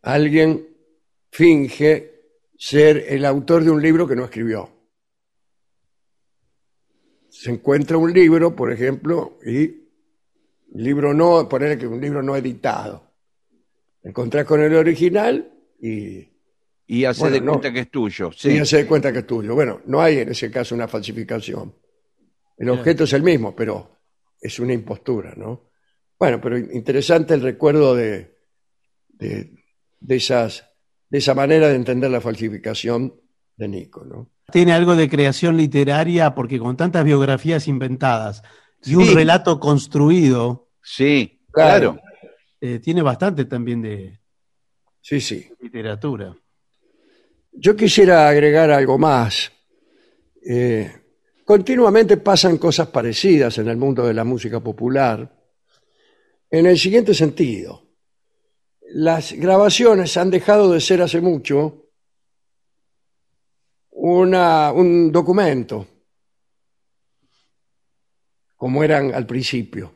Alguien finge ser el autor de un libro que no escribió. Se encuentra un libro, por ejemplo, y libro no, poner que un libro no editado. Encontrás con el original y Y hace Bueno, de no. cuenta que es tuyo. Sí. Ya se da cuenta que es tuyo. Bueno, no hay en ese caso una falsificación. El objeto es el mismo, pero es una impostura, ¿no? Bueno, pero interesante el recuerdo de, de, de esas, de esa manera de entender la falsificación de Nico, ¿no? Tiene algo de creación literaria porque con tantas biografías inventadas y un relato construido, Sí, Claro. claro. eh, tiene bastante también de Sí, sí. literatura. Yo quisiera agregar algo más. Eh, continuamente pasan cosas parecidas en el mundo de la música popular, en el siguiente sentido. Las grabaciones han dejado de ser hace mucho una- un documento, como eran al principio.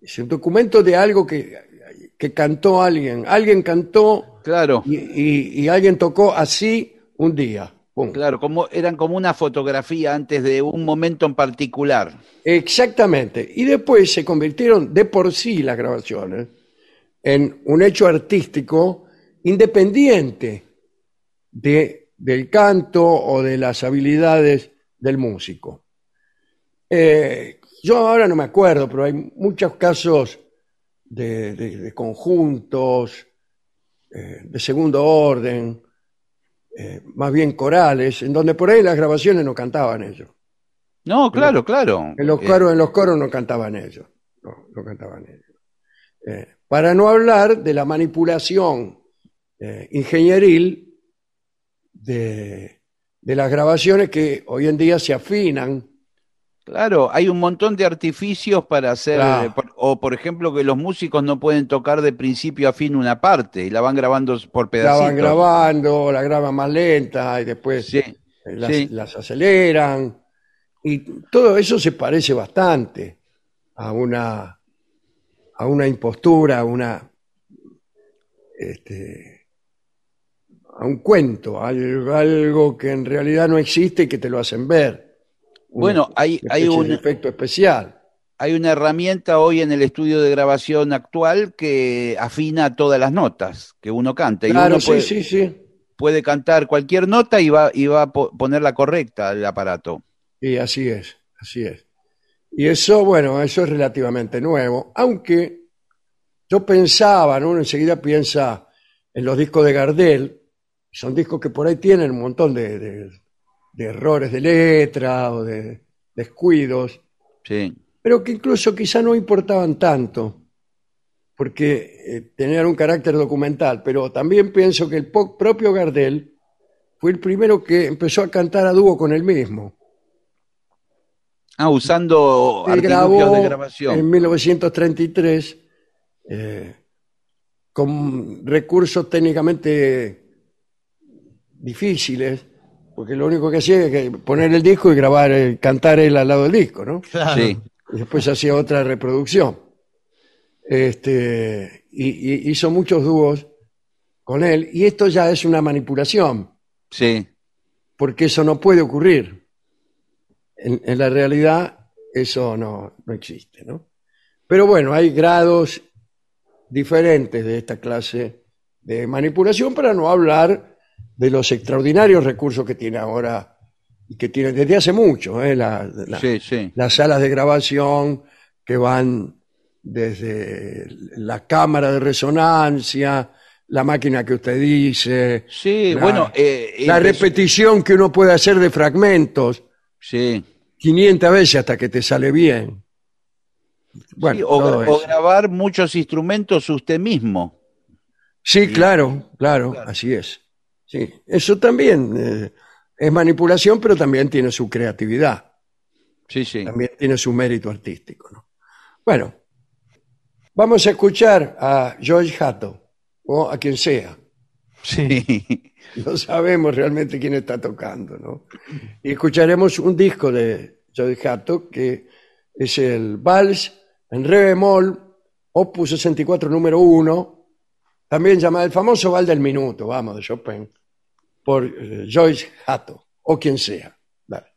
Es un documento de algo que, que cantó alguien. Alguien cantó Claro, y, y- y alguien tocó así un día. Pum. claro, como, eran como una fotografía antes de un momento en particular. Exactamente. Y después se convirtieron de por sí las grabaciones en un hecho artístico independiente de, del canto o de las habilidades del músico. Eh, yo ahora no me acuerdo, pero hay muchos casos de, de- de conjuntos, eh, de segundo orden, eh, más bien corales, en donde por ahí las grabaciones no cantaban ellos. No, claro, claro. En los coros, en los coros no cantaban ellos. No, no cantaban ellos. Para no hablar de la manipulación ingenieril de, de las grabaciones que hoy en día se afinan. Claro, hay un montón de artificios para hacer, Claro. eh, por- o por ejemplo que los músicos no pueden tocar de principio a fin una parte y la van grabando por La pedacitos. van grabando, la graban más lenta y después Sí, eh, las, sí. las aceleran. Y todo eso se parece bastante a una, a una impostura, a una este, a un cuento, al- algo que en realidad no existe y que te lo hacen ver. Bueno, hay, hay un, efecto especial. hay una herramienta hoy en el estudio de grabación actual que afina todas las notas que uno canta. Y Claro, uno sí, puede, sí, sí. puede cantar cualquier nota y va, y va a po- poner la correcta el aparato. Y así es, así es. Y eso, bueno, eso es relativamente nuevo, aunque yo pensaba, ¿no? Uno enseguida piensa en los discos de Gardel, son discos que por ahí tienen un montón de, de- de errores de letra o de descuidos, Sí, pero que incluso quizá no importaban tanto, porque eh, tenían un carácter documental, pero también pienso que el propio Gardel fue el primero que empezó a cantar a dúo con él mismo. Ah, usando artilugios de grabación. en 1933 eh, con recursos técnicamente difíciles, porque lo único que hacía es que poner el disco y grabar, eh, cantar él al lado del disco, ¿no? Claro. Sí, Y después hacía otra reproducción. Este, y, y hizo muchos dúos con él, y esto ya es una manipulación, sí. porque eso no puede ocurrir. En, en la realidad eso no, no existe, ¿no? Pero bueno, hay grados diferentes de esta clase de manipulación para no hablar de los extraordinarios recursos que tiene ahora y que tiene desde hace mucho, ¿eh? La- la- Sí, sí. las salas de grabación que van desde la cámara de resonancia, la máquina que usted dice, Sí, la- bueno, eh, la empezó- repetición que uno puede hacer de fragmentos Sí. 500 veces hasta que te sale bien. Bueno, Sí, o, grabar muchos instrumentos usted mismo. Sí, claro, claro, así es. Sí, eso también eh, es manipulación, pero también tiene su creatividad, Sí, sí. también tiene su mérito artístico. ¿no? Bueno, vamos a escuchar a George Hatto, o a quien sea. Sí. No sabemos realmente quién está tocando, ¿no? Y escucharemos un disco de George Hatto que es el Vals en Re bemol, opus 64 número 1, también llamado el famoso Vals del Minuto, vamos, de Chopin, por eh, Joyce Hatto, o quien sea. Dale.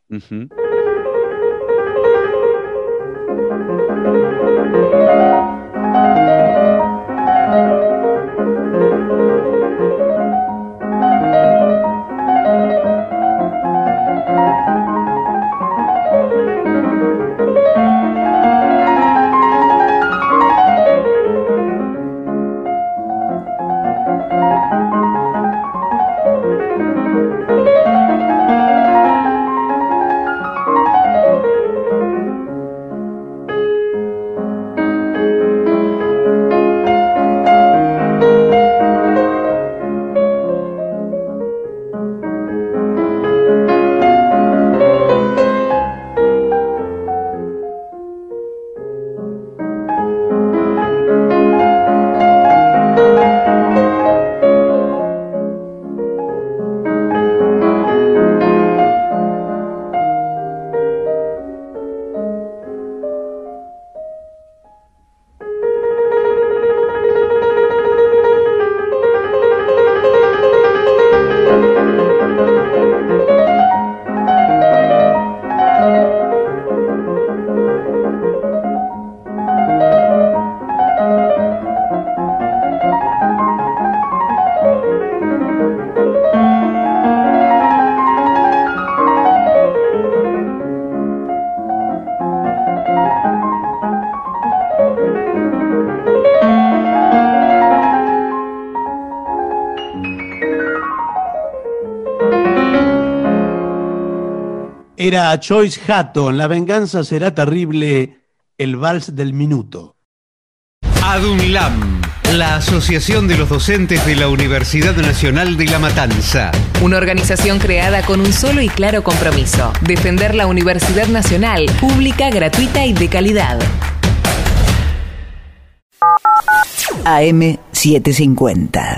Era Choice Hatton, La venganza será terrible, el vals del minuto. ADUNLAM, la Asociación de los Docentes de la Universidad Nacional de La Matanza. Una organización creada con un solo y claro compromiso, defender la Universidad Nacional, pública, gratuita y de calidad. AM750.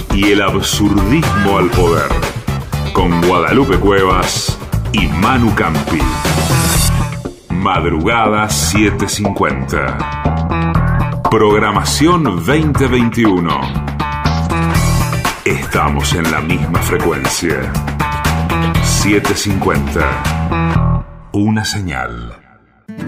y el absurdismo al poder. Con Guadalupe Cuevas y Manu Campi. Madrugada 750. Programación 2021. Estamos en la misma frecuencia. 750. Una señal.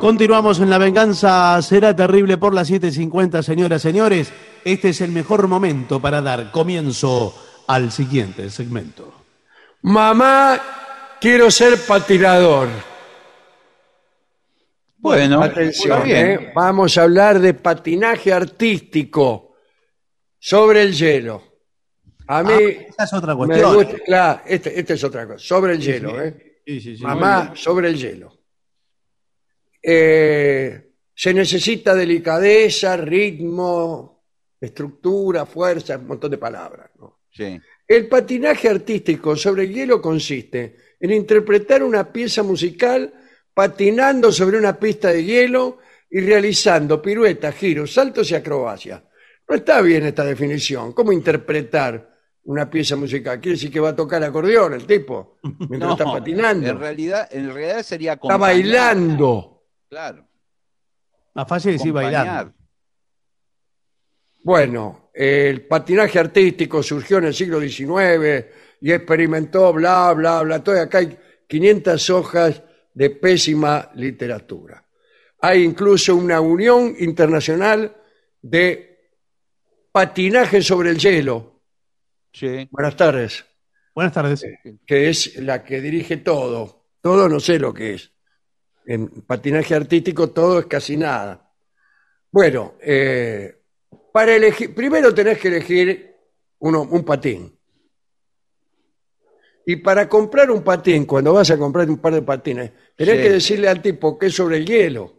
Continuamos en La Venganza Será Terrible por las 7.50, señoras y señores. Este es el mejor momento para dar comienzo al siguiente segmento. Mamá, quiero ser patinador. Bueno, Atención, bien. ¿eh? vamos a hablar de patinaje artístico sobre el hielo. A mí Ah, esa es otra me cuestión. gusta, claro, este, este es otra cosa, sobre el hielo, ¿eh? Sí, sí, sí. Mamá, sobre el hielo. Eh, se necesita delicadeza, ritmo, estructura, fuerza, un montón de palabras. ¿no? Sí. El patinaje artístico sobre el hielo consiste en interpretar una pieza musical patinando sobre una pista de hielo y realizando piruetas, giros, saltos y acrobacias. No está bien esta definición. ¿Cómo interpretar una pieza musical? ¿Quiere decir que va a tocar acordeón el tipo mientras No, está patinando? En realidad, en realidad sería Está acompañar. bailando. Claro. Más fácil decir bailando. Bueno, el patinaje artístico surgió en el siglo XIX y experimentó bla, bla, bla. Todo acá hay 500 hojas de pésima literatura. Hay incluso una unión internacional de patinaje sobre el hielo. Sí. Buenas tardes. Buenas tardes. Que es la que dirige todo. Todo no sé lo que es. En patinaje artístico todo es casi nada. Bueno, eh, para elegir, primero tenés que elegir uno, un patín. Y para comprar un patín, cuando vas a comprar un par de patines, tenés Sí. que decirle al tipo que es sobre el hielo.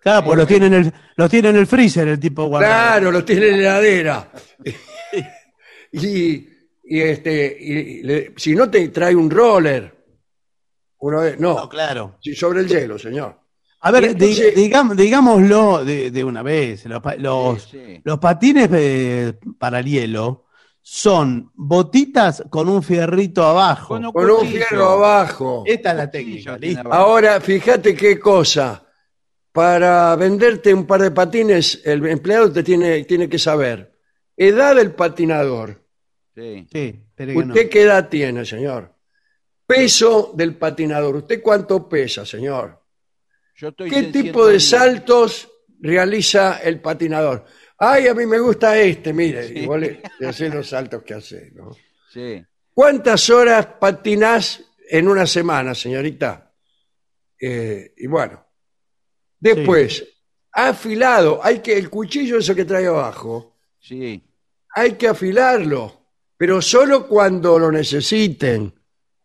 Claro, pues los tiene en el, los tiene en el freezer el tipo guardado. Claro, lo tiene en la heladera. y, y, este, y le- si no te trae un roller, uno de- no, No, claro. sí, sobre el hielo, señor. A ver, Y entonces- di- digam- digámoslo de, de una vez. Los, los, Sí, sí. los patines eh, para el hielo son botitas con un fierrito abajo. Con un Con un cuchillo. fierro abajo. Esta es la técnica. ¿listo? Ahora, fíjate qué cosa. Para venderte un par de patines, el empleado te tiene, tiene que saber. Edad del patinador. Sí. Sí, espere que no. ¿Usted qué edad tiene, señor? Peso del patinador. ¿Usted cuánto pesa, señor? Yo estoy ¿Qué tipo de 110. saltos realiza el patinador? Ay, a mí me gusta este, mire. Sí. Igual hace los saltos que hace, ¿no? Sí. ¿Cuántas horas patinás en una semana, señorita? Eh, y bueno, después, afilado, hay que, el cuchillo eso que trae abajo, Sí. hay que afilarlo, pero solo cuando lo necesiten.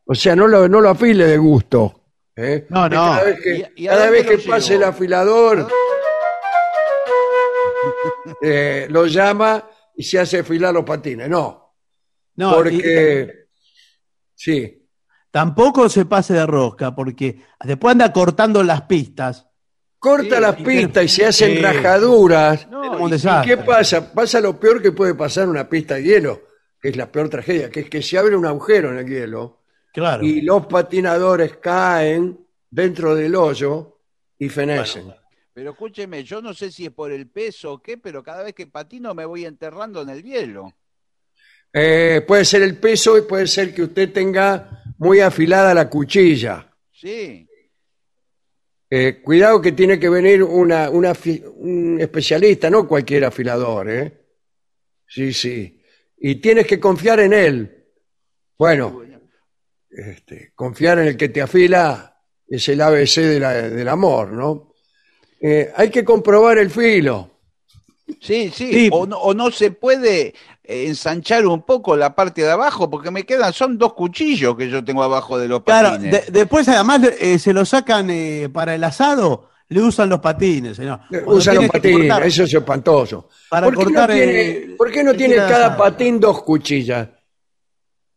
O sea, no lo, no lo afile de gusto. ¿eh? No, no. Cada vez que, ¿Y- y a cada dónde vez que lo pase el afilador, eh, lo llama y se hace afilar los patines. No, No, y- porque... Sí. tampoco se pase de rosca, porque después anda cortando las pistas. corta Sí, las pistas y se hacen sí. rajaduras. No, y-. ¿Qué pasa? Pasa lo peor que puede pasar en una pista de hielo, que es la peor tragedia, que es que se abre un agujero en el hielo Claro. y los patinadores caen dentro del hoyo y fenecen. Pero escúcheme, yo no sé si es por el peso o qué, pero cada vez que patino me voy enterrando en el hielo. Eh, puede ser el peso y puede ser que usted tenga muy afilada la cuchilla. Sí. Eh, cuidado que tiene que venir una, una afi- un especialista, no cualquier afilador, ¿eh? Sí, sí. Y tienes que confiar en él. Bueno, este, confiar en el que te afila es el ABC de la- del amor, ¿no? Eh, hay que comprobar el filo. Sí, sí, Sí. O, no, o no se puede eh, ensanchar un poco la parte de abajo, porque me quedan, son dos cuchillos que yo tengo abajo de los Claro, patines. de- después además eh, se lo sacan eh, para el asado, le usan los patines. señor. Cuando Usa los patines, cortar, eso es espantoso. Para ¿Por qué no tiene, eh, por qué no el tiene tira de cada asado? patín dos cuchillas?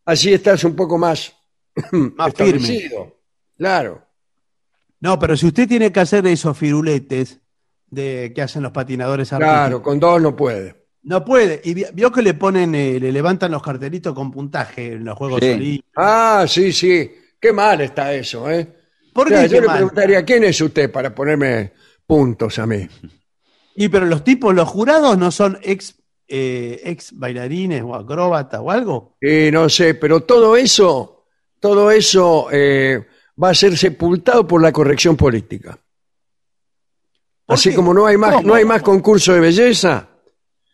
Así estás un poco más, Más firme. Claro. No, pero si usted tiene que hacer esos firuletes de que hacen los patinadores Claro, artísticos, con dos no puede. no puede. Y vi- vio que le ponen, eh, le levantan los cartelitos con puntaje en los Juegos Sí. Olímpicos. Ah, sí, sí. Qué mal está eso, ¿eh? ¿Por O sea, qué? yo qué le mal? preguntaría, ¿quién es usted para ponerme puntos a mí? Y pero los tipos, los jurados no son ex, eh, ex bailarines o acróbatas o algo. Y no sé, pero todo eso, todo eso eh, va a ser sepultado por la corrección política. ¿Por Así qué? como no hay más, no hay más concurso de belleza,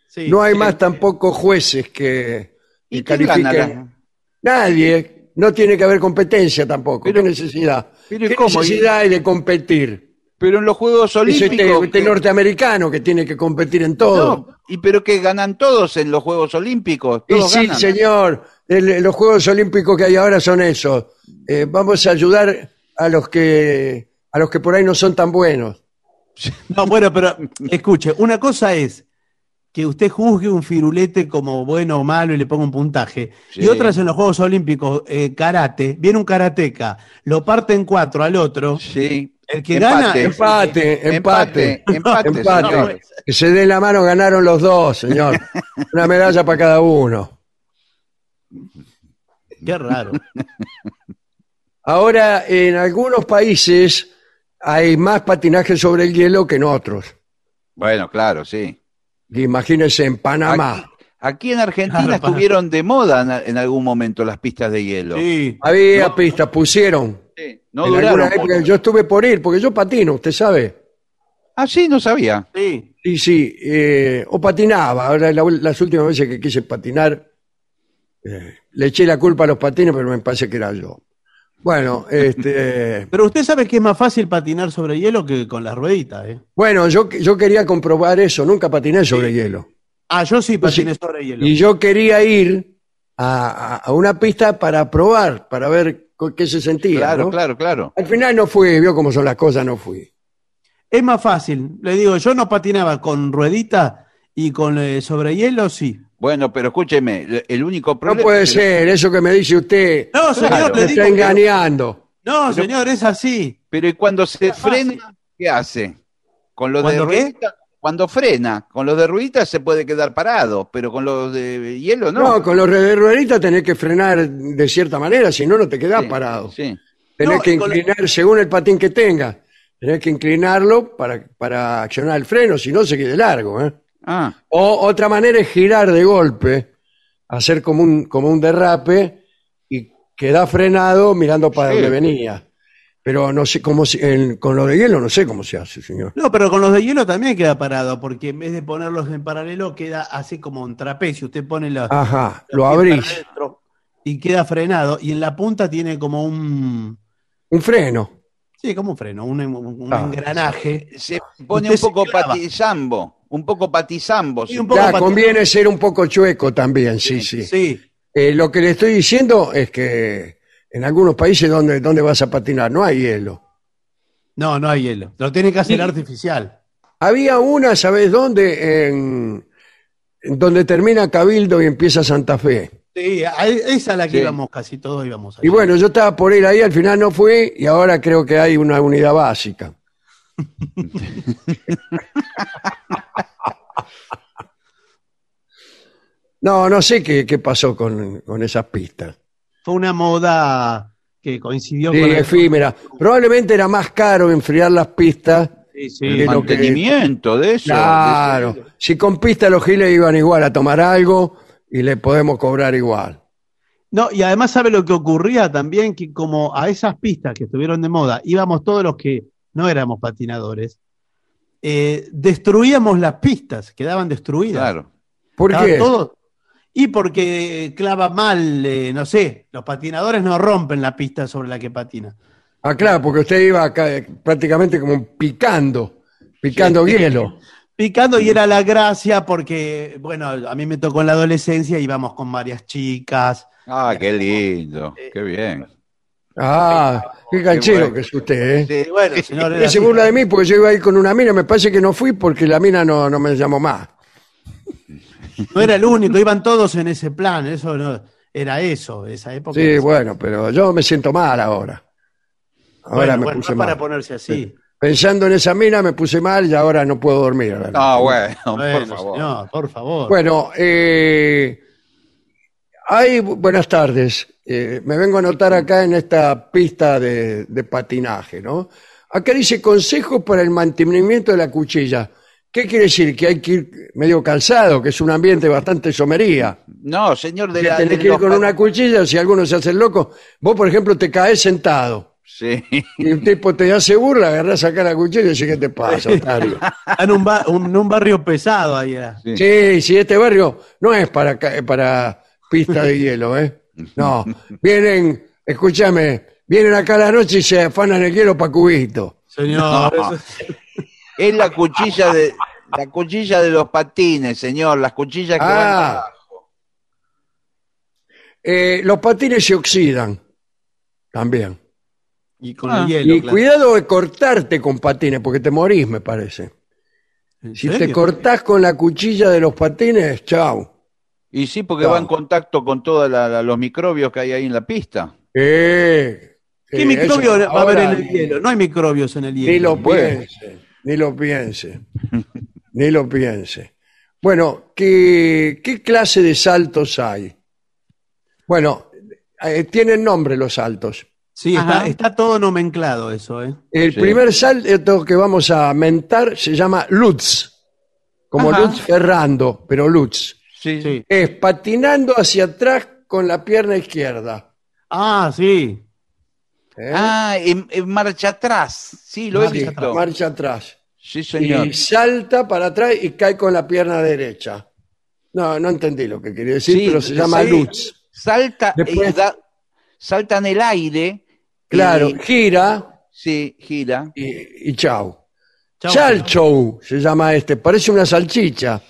Sí, no hay sí. más tampoco jueces que, ¿Y que quién gana califiquen. Nadie, no tiene que haber competencia tampoco. Pero- ¿Qué necesidad? pero ¿Qué ¿cómo? necesidad hay de competir? Pero en los Juegos Es Olímpicos. este, este que- norteamericano que tiene que competir en todo. No, y pero que ganan todos en los Juegos Olímpicos. Y sí, ganan. señor, el- los Juegos Olímpicos que hay ahora son esos. Eh, vamos a ayudar a los que a los que por ahí no son tan buenos. No, bueno, pero escuche, una cosa es que usted juzgue un firulete como bueno o malo y le ponga un puntaje. Sí. Y otra es en los Juegos Olímpicos, eh, karate, viene un karateca, lo parte en cuatro al otro. Sí. El que gana- Empate, empate, empate, empate. Que se den la mano, ganaron los dos, señor. Una medalla para cada uno. Qué raro. Ahora, en algunos países hay más patinaje sobre el hielo que en otros. Bueno, claro, sí. Imagínense en Panamá. Aquí, aquí en Argentina Claro, estuvieron de moda en, en algún momento las pistas de hielo. Sí. Había pistas, pusieron. No en duraron. alguna época, yo estuve por ir, porque yo patino, usted sabe. Ah, sí, no sabía. Sí. Sí, sí, eh, o patinaba. Ahora, la- las últimas veces que quise patinar, eh, le eché la culpa a los patines, pero me parece que era yo. Bueno, este, Pero usted sabe que es más fácil patinar sobre hielo que con las rueditas, ¿eh? bueno, yo, yo quería comprobar eso, nunca patiné sobre hielo. Ah, yo sí sí. patiné sobre hielo. Y yo quería ir a, a- a una pista para probar, para ver co- qué se sentía. Claro, ¿no? claro, claro. Al final no fui, vio cómo son las cosas, no fui. Es más fácil. Le digo, yo no patinaba con ruedita y con eh, sobre hielo, sí. Bueno, pero escúcheme, el- único No problema. puede ser, eso que me dice usted. No, señor, Claro. le digo está que- engañando. No, señor, es así. Pero ¿y cuando se frena, qué hace? Con los de ¿Cuándo qué? Cuando frena, con los de rueditas se puede quedar parado, pero con los de hielo no. No, con los de rueditas tenés que frenar de cierta manera, si no, no te quedás Sí, parado. Sí. Tenés No, que inclinar, según el patín que tengas, tenés que inclinarlo para, para accionar el freno, si no se quede largo. ¿eh? Ah, O otra manera es girar de golpe, hacer como un, como un derrape y quedar frenado mirando para Sí. donde venía. Pero no sé cómo se- en- con lo de hielo no sé cómo se hace, señor. No, pero con los de hielo también queda parado, porque en vez de ponerlos en paralelo, queda así como un trapecio. Usted pone la, Ajá, los lo pies abrís. adentro y queda frenado. Y en la punta tiene como un. Un freno. Sí, como un freno, un, un Ah. engranaje. se pone Usted un se poco clava. patizambo, un poco patizambo. Sí, se- un poco Ya, conviene ser un poco chueco también, sí, sí. Sí. Eh, lo que le estoy diciendo es que en algunos países donde, donde vas a patinar no hay hielo. No, no hay hielo. Lo tiene que hacer Sí. artificial. Había una, ¿sabes dónde? En, en donde termina Cabildo y empieza Santa Fe. Sí, a- esa es la que Sí. íbamos casi todos íbamos Y bueno, yo estaba por ir ahí, al final no fui y ahora creo que hay una unidad básica. No, no sé qué, qué pasó con, con esas pistas. Fue una moda que coincidió Sí, con el- efímera. Probablemente era más caro enfriar las pistas Sí, sí. Que- Mantenimiento de eso. Claro. Si con pista los giles iban igual a tomar algo y le podemos cobrar igual. No, y además sabe lo que ocurría también, que como a esas pistas que estuvieron de moda, íbamos todos los que no éramos patinadores, eh, destruíamos las pistas, quedaban destruidas. Claro. ¿Por Estaban qué? todos- Y porque clava mal, eh, no sé, los patinadores no rompen la pista sobre la que patina. Ah, claro, porque usted iba acá, eh, prácticamente como picando, picando hielo. Picando y era la gracia porque, bueno, a mí me tocó en la adolescencia, íbamos con varias chicas. Ah, qué lindo. Qué bien. Ah, qué canchero bueno. que es usted, ¿eh? Sí, bueno, señor, Usted se burla de mí porque yo iba a ir con una mina, me parece que no fui porque la mina no, no me llamó más. No era el único, iban todos en ese plan, eso no, era eso, esa época. Sí, bueno, pero yo me siento mal ahora. Ahora Bueno, me bueno, puse no para mal. ponerse así. Pensando en esa mina me puse mal y ahora no puedo dormir. Ah, bueno, Bueno, por favor. señor, por favor. Bueno, eh, hay, buenas tardes. Eh, me vengo a anotar acá en esta pista de, de patinaje, ¿no? Acá dice consejos para el mantenimiento de la cuchilla. ¿Qué quiere decir? Que hay que ir medio calzado, que es un ambiente bastante somería. No, señor de Que la. tenés de que ir con pa- una cuchilla, si alguno se hace el loco. Vos, por ejemplo, te caes sentado. Sí. Y un tipo te hace burla, agarrás acá la cuchilla y decís, ¿qué te pasa, otario? en un, ba- un- un barrio pesado ahí era. Sí. Sí, sí, este barrio no es para, ca- para pista de hielo, ¿eh? No, vienen, escúchame, vienen acá a la noche y se afanan el hielo para cubito. Señor, No. eso- Es la cuchilla de. La cuchilla de los patines, señor. Las cuchillas que Ah. van. Eh, los patines se oxidan también. y con Ah. el hielo. Y claro. cuidado de cortarte con patines, porque te morís, me parece. ¿En Si serio? te cortás con la cuchilla de los patines, chau. Y sí, porque va en contacto con todos los microbios que hay ahí en la pista. Eh, ¿Qué sí, microbio eso va a haber en el hielo? No hay microbios en el hielo. Ni lo Bueno. piense, ni lo piense, ni lo piense. Bueno, ¿qué, qué clase de saltos hay? Bueno, eh, tienen nombre los saltos. Sí, está, está todo nomenclado eso, ¿eh? El Sí. primer salto que vamos a mentar se llama Lutz, como Ajá. Lutz Ferrando, pero Lutz. Sí. Sí. Es patinando hacia atrás con la pierna izquierda. Ah, sí. ¿Eh? Ah, en, en marcha atrás. Sí, lo he visto. marcha atrás. Sí, señor. Y salta para atrás y cae con la pierna derecha. No, no entendí lo que quería decir, Sí, pero se llama sí. Lutz. Salta Después- y da- salta en el aire. Claro, y- gira sí, gira. y, y chau. Chau. Salchow se llama este, parece una salchicha.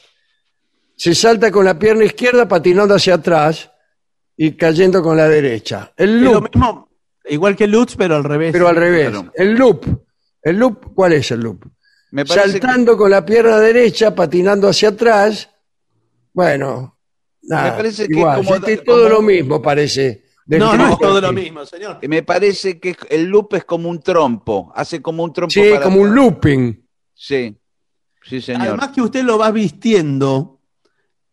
Se salta con la pierna izquierda patinando hacia atrás y cayendo con la derecha. El Es lo loop, mismo, igual que Lutz, pero al revés. pero al revés. Claro. El loop. ¿El loop cuál es el loop? Me parece que- Saltando con la pierna derecha, patinando hacia atrás. Bueno, nada, Me parece que igual. como- es todo como- lo mismo, parece. No, no es todo lo mismo, señor. me parece que el loop es como un trompo. Hace como un trompo. Sí, para como un looping. Sí. Sí, señor. Además que usted lo va vistiendo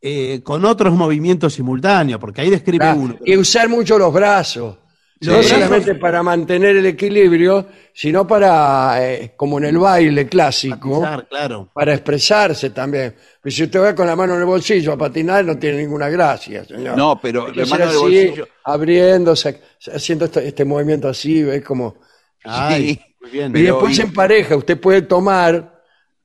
eh, con otros movimientos simultáneos, porque ahí describe Ah, uno. Y usar mucho los brazos. Sí. No solamente para mantener el equilibrio, sino para, eh, como en el baile clásico, Patizar, claro. para expresarse también. Pues si usted va con la mano en el bolsillo a patinar, no tiene ninguna gracia, señor. No, pero la mano en el bolsillo. abriéndose, haciendo este, este movimiento así, ¿ves? Como... Ay, Sí. muy bien. y después y- en pareja, usted puede tomar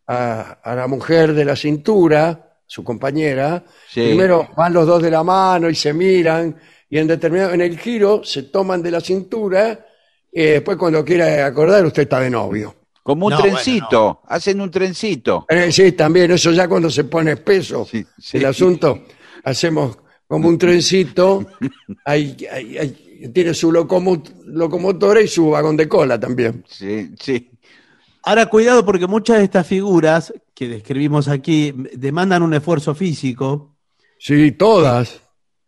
a, a la mujer de la cintura, su compañera, Sí. primero van los dos de la mano y se miran, y en determinado, en el giro se toman de la cintura, y después cuando quiera acordar, usted está de novio. Como un No, bueno, trencito. Hacen un trencito. Eh, sí, también, eso ya cuando se pone espeso Sí, sí. el asunto, hacemos como un trencito, ahí tiene su locomo- locomotora y su vagón de cola también. Sí, sí. Ahora, cuidado, porque muchas de estas figuras que describimos aquí demandan un esfuerzo físico. Sí, todas.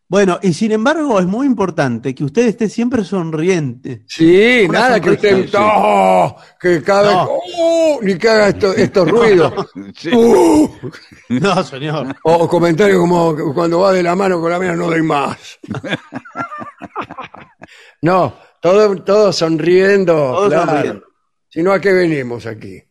Bueno, y sin embargo, es muy importante que usted esté siempre sonriente. Sí, Una nada que sí. ¡Oh! que cada No. ¡Oh! ni que haga esto- estos ruidos. Sí. ¡Uh! No, señor. o comentarios como cuando va de la mano con la mía no doy más. no, todos todo sonriendo. Todos claro. sonriendo. Si no, ¿a qué venimos aquí?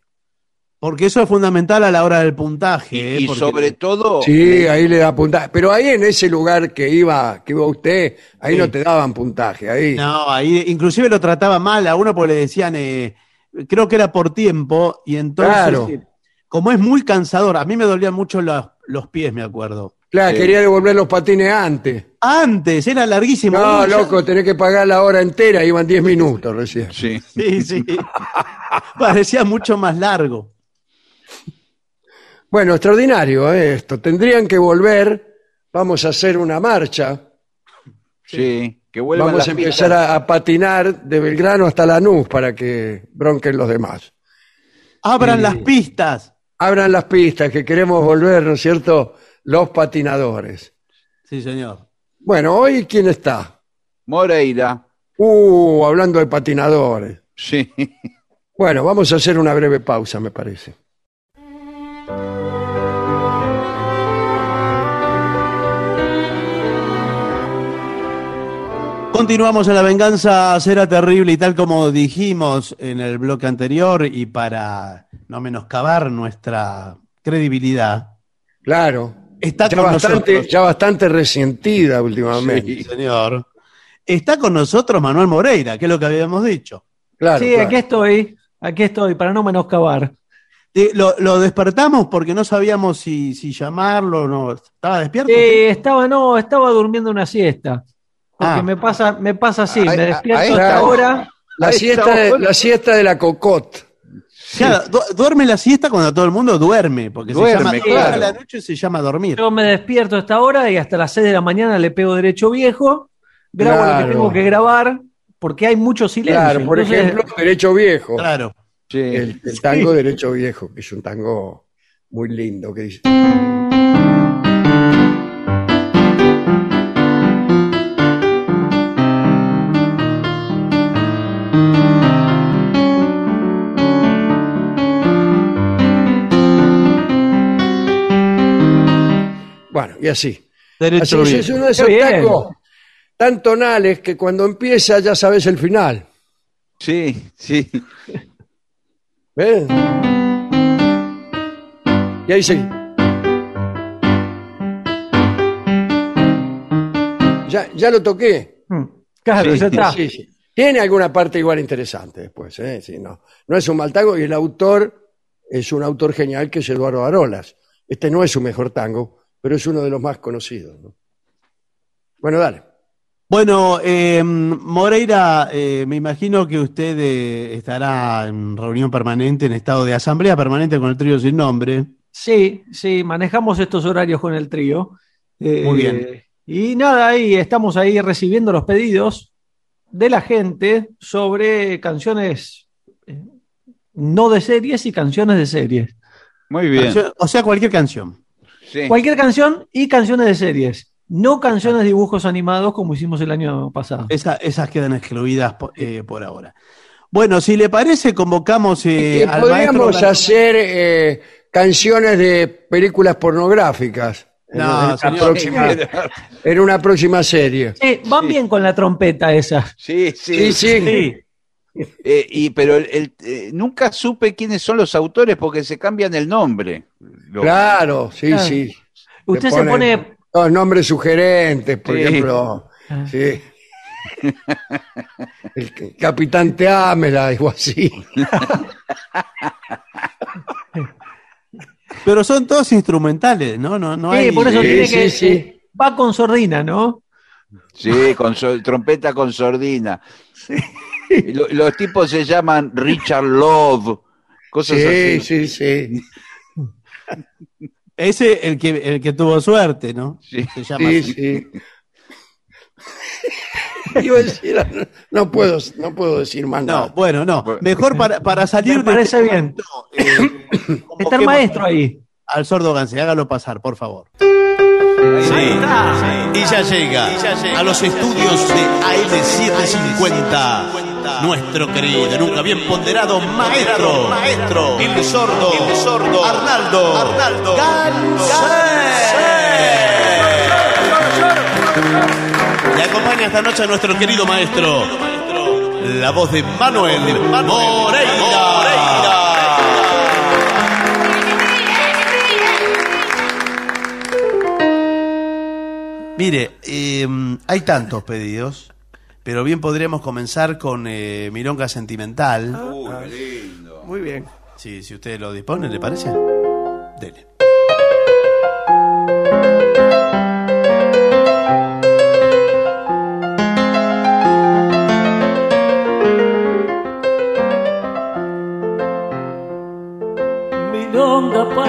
Porque eso es fundamental a la hora del puntaje. ¿eh? Y Porque- sobre todo, Sí, ahí le da puntaje. Pero ahí en ese lugar que iba, que iba usted, ahí no te daban puntaje. Ahí. No, ahí inclusive lo trataba mal a uno porque le decían, eh, creo que era por tiempo, y entonces, Claro. eh, como es muy cansador, a mí me dolían mucho los, los pies, me acuerdo. Claro, Sí. quería devolver los patines antes. Antes, era larguísimo. No, Uy, ya- loco, tenés que pagar la hora entera, iban 10 minutos recién. sí. Sí, sí. Parecía mucho más largo. Bueno, extraordinario ¿eh? esto. Tendrían que volver, vamos a hacer una marcha, Sí, que vuelvan vamos las a empezar a, a patinar de Belgrano hasta Lanús para que bronquen los demás. Abran las pistas. Abran las pistas, que queremos volver, ¿no es cierto? Los patinadores. Sí, señor. Bueno, hoy ¿quién está? Moreira. Uh, hablando de patinadores. Sí. Bueno, vamos a hacer una breve pausa, me parece. Continuamos en la venganza será terrible y tal como dijimos en el bloque anterior y para no menoscabar nuestra credibilidad. Claro. Está ya con bastante, nosotros. ya bastante resentida últimamente. Sí. Señor. Está con nosotros Manuel Moreira, que es lo que habíamos dicho. Claro, sí, claro. aquí estoy, aquí estoy, para no menoscabar. Eh, Lo, lo despertamos porque no sabíamos si, si llamarlo o no. ¿Estaba despierto? Eh, estaba, no, estaba durmiendo una siesta. Porque Ah. me pasa, me pasa así, A- me despierto a hasta esta ahora. La a esta siesta, de, hora- la siesta de la cocot. Claro, du- duerme la siesta cuando todo el mundo duerme, porque Duerme, se llama claro. la noche se llama dormir. Yo me despierto a esta hora y hasta las 6 de la mañana le pego derecho viejo, grabo lo Claro. que tengo que grabar, porque hay mucho silencio. Claro, por Entonces, ejemplo, Derecho Viejo. Claro. Sí. El, el tango Derecho Viejo, que es un tango muy lindo, que dice. Y así. Derecho Así es, es uno de esos tangos tan tonales que cuando empieza ya sabes el final. Sí, sí. ¿Ves? Y ahí sí. Ya, ya lo toqué. mm, Claro, Sí, ya está. Sí, sí. Tiene alguna parte igual interesante después, ¿eh? Sí, no. no es un mal tango y el autor es un autor genial que es Eduardo Arolas. Este no es su mejor tango, pero es uno de los más conocidos. ¿no? Bueno, dale. Bueno, eh, Moreira, eh, me imagino que usted eh, estará en reunión permanente, en estado de asamblea permanente con el trío sin nombre. Sí, sí, manejamos estos horarios con el trío. Eh, Muy bien. Y nada, ahí estamos ahí recibiendo los pedidos de la gente sobre canciones no de series y canciones de series. Muy bien. Canción- O sea, cualquier canción. Sí. Cualquier canción y canciones de series. No canciones de dibujos animados como hicimos el año pasado. Esa- esas quedan excluidas po- eh, por, ahora. Bueno, si le parece, convocamos eh, Eh, al podríamos maestro. hacer eh, canciones de películas pornográficas en, No, en una señor. próxima, en una próxima serie. Sí, van bien con la trompeta esa. Sí, Sí, sí. sí. Eh, y, pero el- el- eh, nunca supe quiénes son los autores porque se cambian el nombre. Lo- Claro, sí, Claro. sí. Usted se pone. Todos nombres sugerentes, por Sí. ejemplo. Ah. Sí. El capitán Teámela, algo así. Pero son todos instrumentales, ¿no? No, no Sí, hay. por eso Sí, tiene sí, que. sí. eh, va con sordina, ¿no? Sí, con so- trompeta con sordina. Los tipos se llaman Richard Love, cosas Sí, así. sí, sí. Ese el que el que tuvo suerte, ¿no? Sí. Se llama Sí, así. sí. Iba a decir, no, no puedo, no puedo decir más No, nada. bueno, no. Bueno. Mejor para, para salir Me parece este bien. momento, eh, Está el maestro ahí. Al sordo Gance, hágalo pasar, por favor. Sí, y ya llega a los estudios de AM750 nuestro querido, nunca bien ponderado maestro, maestro, el sordo, el sordo, Arnaldo, Arnaldo. Le acompaña esta noche a nuestro querido maestro, la voz de Manuel Moreira. Mire, eh, hay tantos pedidos, pero bien podríamos comenzar con eh, Milonga Sentimental. Uy, qué lindo. Muy bien. Sí, si usted lo dispone, ¿le parece? Dele.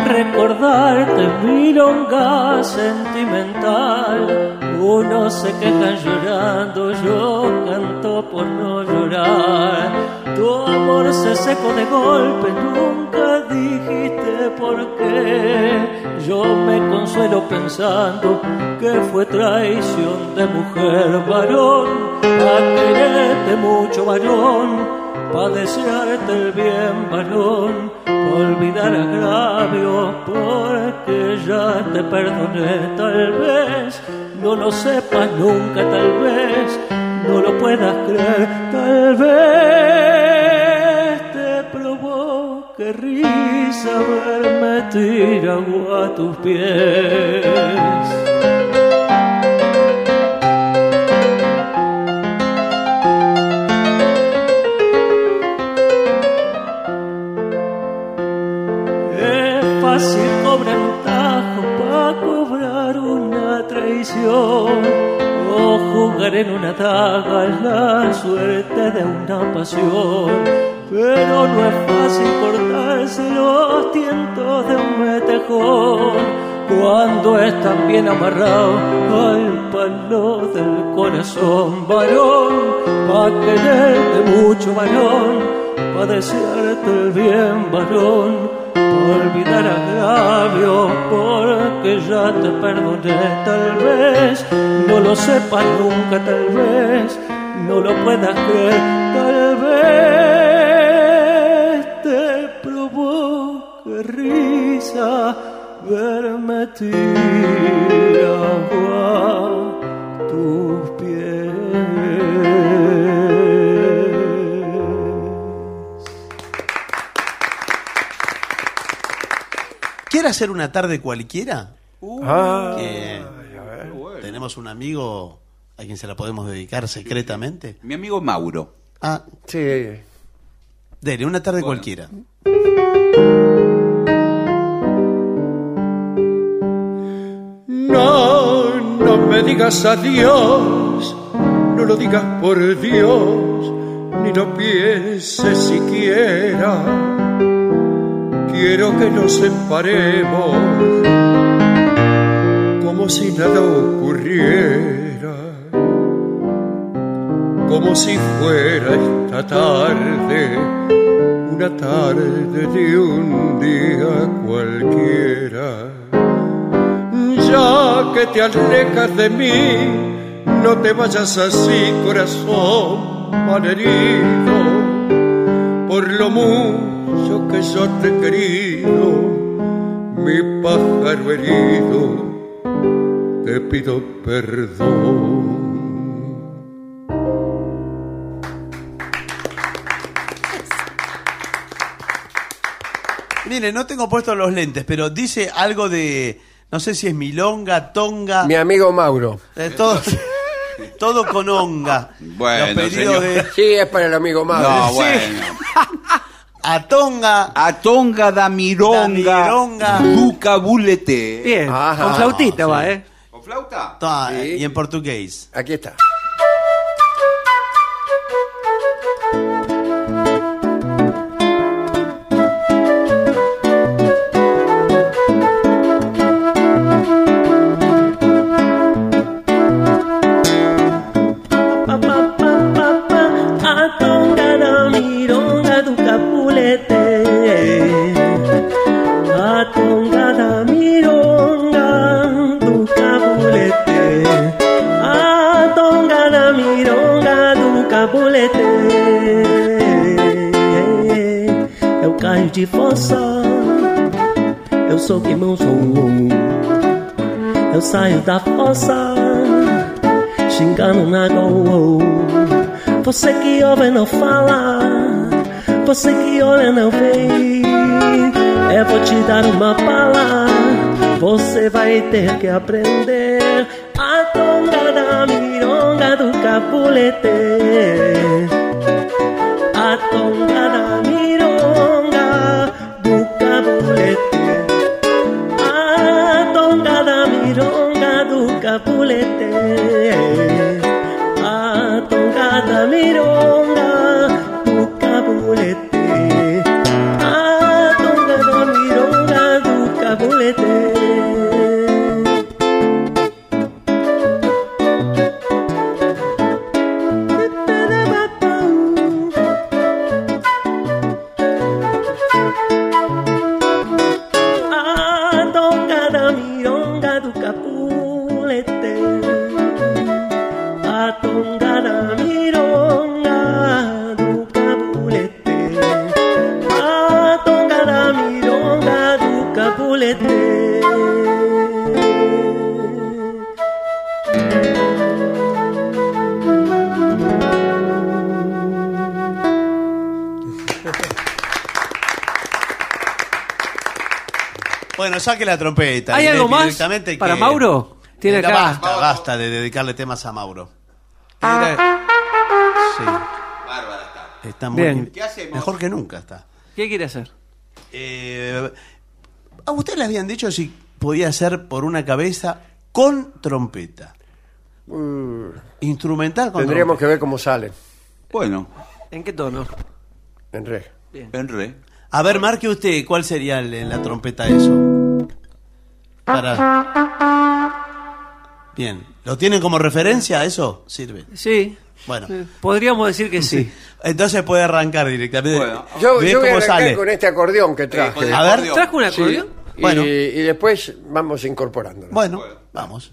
Recordarte, milonga sentimental. Uno se queja llorando, yo canto por no llorar. Tu amor se secó de golpe, nunca dijiste por qué. Yo me consuelo pensando que fue traición de mujer, varón, a quererte mucho, varón pa' desearte el bien, varón, olvidar agravios, porque ya te perdoné, tal vez no lo sepas nunca, tal vez no lo puedas creer, tal vez te provoque risa verme tirado a tus pies. O jugar en una daga la suerte de una pasión. Pero no es fácil cortarse los tientos de un metejón. Cuando están bien amarrados al palo del corazón, varón, pa' quererte mucho, varón, pa' desearte el bien, varón, olvidar agravios, porque ya te perdoné, tal vez, no lo sepas nunca, tal vez, no lo puedas creer, tal vez te provoque risa verme a tus pies. ¿Quiere hacer una tarde cualquiera? Ah, Que tenemos un amigo a quien se la podemos dedicar secretamente. Mi amigo Mauro. Ah, sí. dele, una tarde cualquiera. No, no me digas adiós, no lo digas por Dios, ni lo pienses siquiera. Quiero que nos separemos como si nada ocurriera, como si fuera esta tarde, una tarde de un día cualquiera. Ya que te alejas de mí, no te vayas así, corazón malherido, por lo mucho que yo te he querido, mi pájaro herido, te pido perdón. Mire, no tengo puestos los lentes, pero dice algo de, no sé si es milonga, tonga, Mi amigo Mauro. eh, todo, todo con onga. Bueno, Los pedidos señor. de Sí, es para el amigo Mauro. No, Sí. bueno. Atonga, Atonga da Mironga, Da Mironga. Duca Bulete. Bien, Ajá, con flautita sí. va, ¿eh? ¿Con flauta? ta- Sí. y en portugués. Aquí está. Força, eu sou que não sou. Eu saio da fossa xingando na go. Você que ouve não fala, você que olha não vê. Eu vou te dar uma bala, você vai ter que aprender a capulete. A tongada mironga Bueno, saque la trompeta. ¿Hay algo más directamente para que- Mauro? Tiene Ya acá. Basta, basta de dedicarle temas a Mauro. Sí. Está muy Bien. ¿Qué hacemos? Mejor que nunca está. ¿Qué quiere hacer? Eh, a usted le habían dicho si podía ser por una cabeza con trompeta. Instrumental con Tendríamos trompeta. que ver cómo sale. Bueno, ¿En qué tono? En re. en re. A ver, marque usted cuál sería la trompeta eso. Para. Bien. ¿Lo tienen como referencia eso? Sirve. Sí. Bueno. Podríamos decir que sí. Entonces puede arrancar directamente. Yo, Ve yo voy a arrancar sale. con este acordeón que traje. A ver. ¿Trajo un acordeón? Bueno. y después vamos incorporándolo. Bueno, vamos.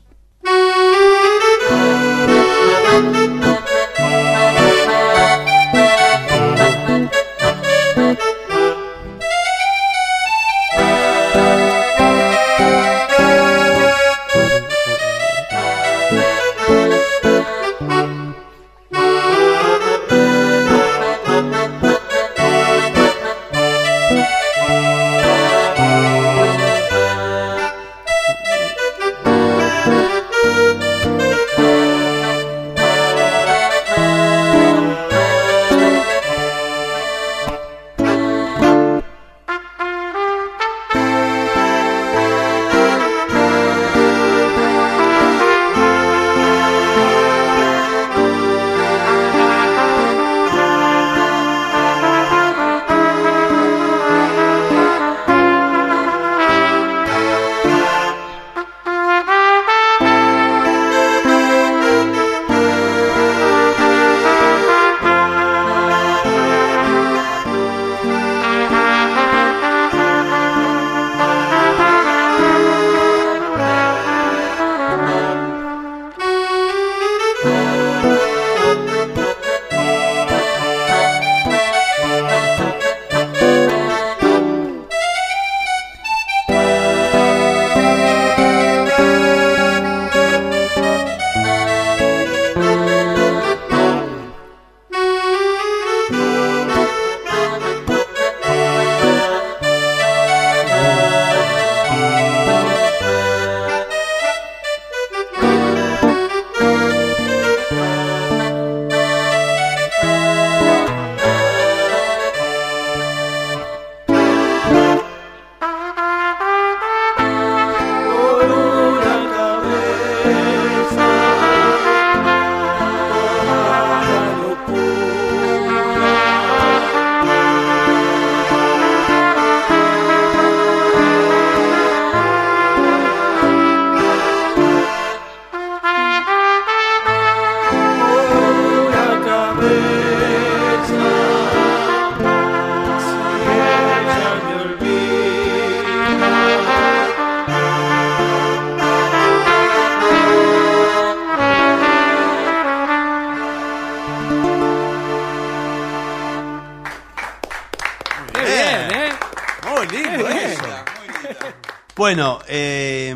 Bueno, eh,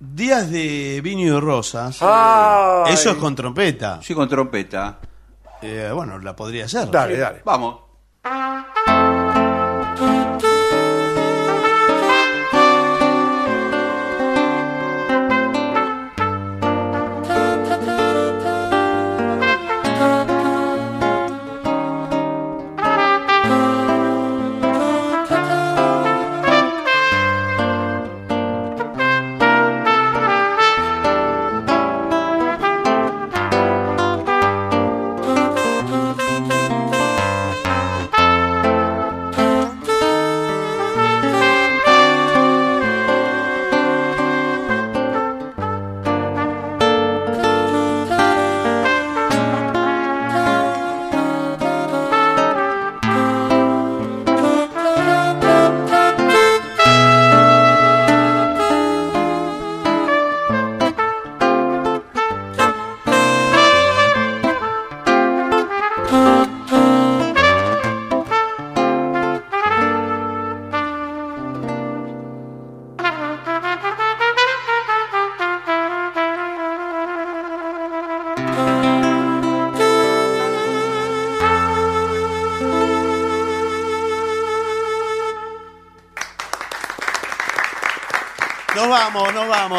Días de Vino y Rosas. Ay. Eso es con trompeta. Sí, con trompeta. Eh, bueno, la podría hacer. Dale, Sí. dale. Vamos.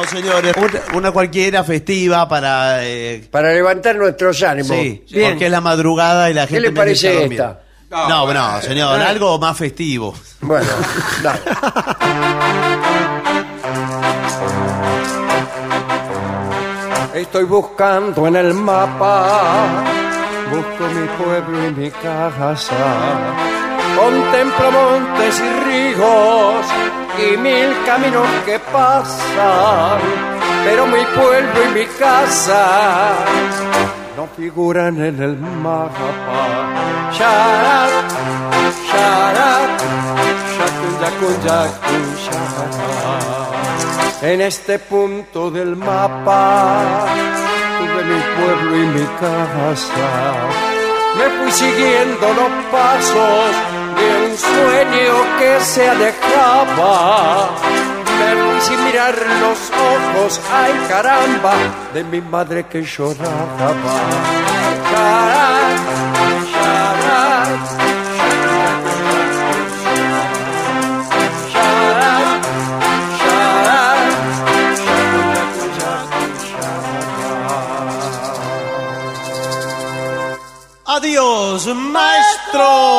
Señores. Una, una cualquiera festiva para... eh, Para levantar nuestros ánimos. sí, porque es la madrugada y la ¿Qué gente... le parece necesita dormir. esta? No, no, señor, algo más festivo. Bueno, dale. Estoy buscando en el mapa, busco mi pueblo y mi casa. Contemplo montes y ríos y mil caminos que pero mi pueblo y mi casa no figuran en el mapa. Sharat, sharat. En este punto del mapa tuve mi pueblo y mi casa. Me fui siguiendo los pasos de un sueño que se alejaba. Fui sin mirar los ojos, ay caramba, de mi madre que lloraba. Sharat, Adiós, maestro.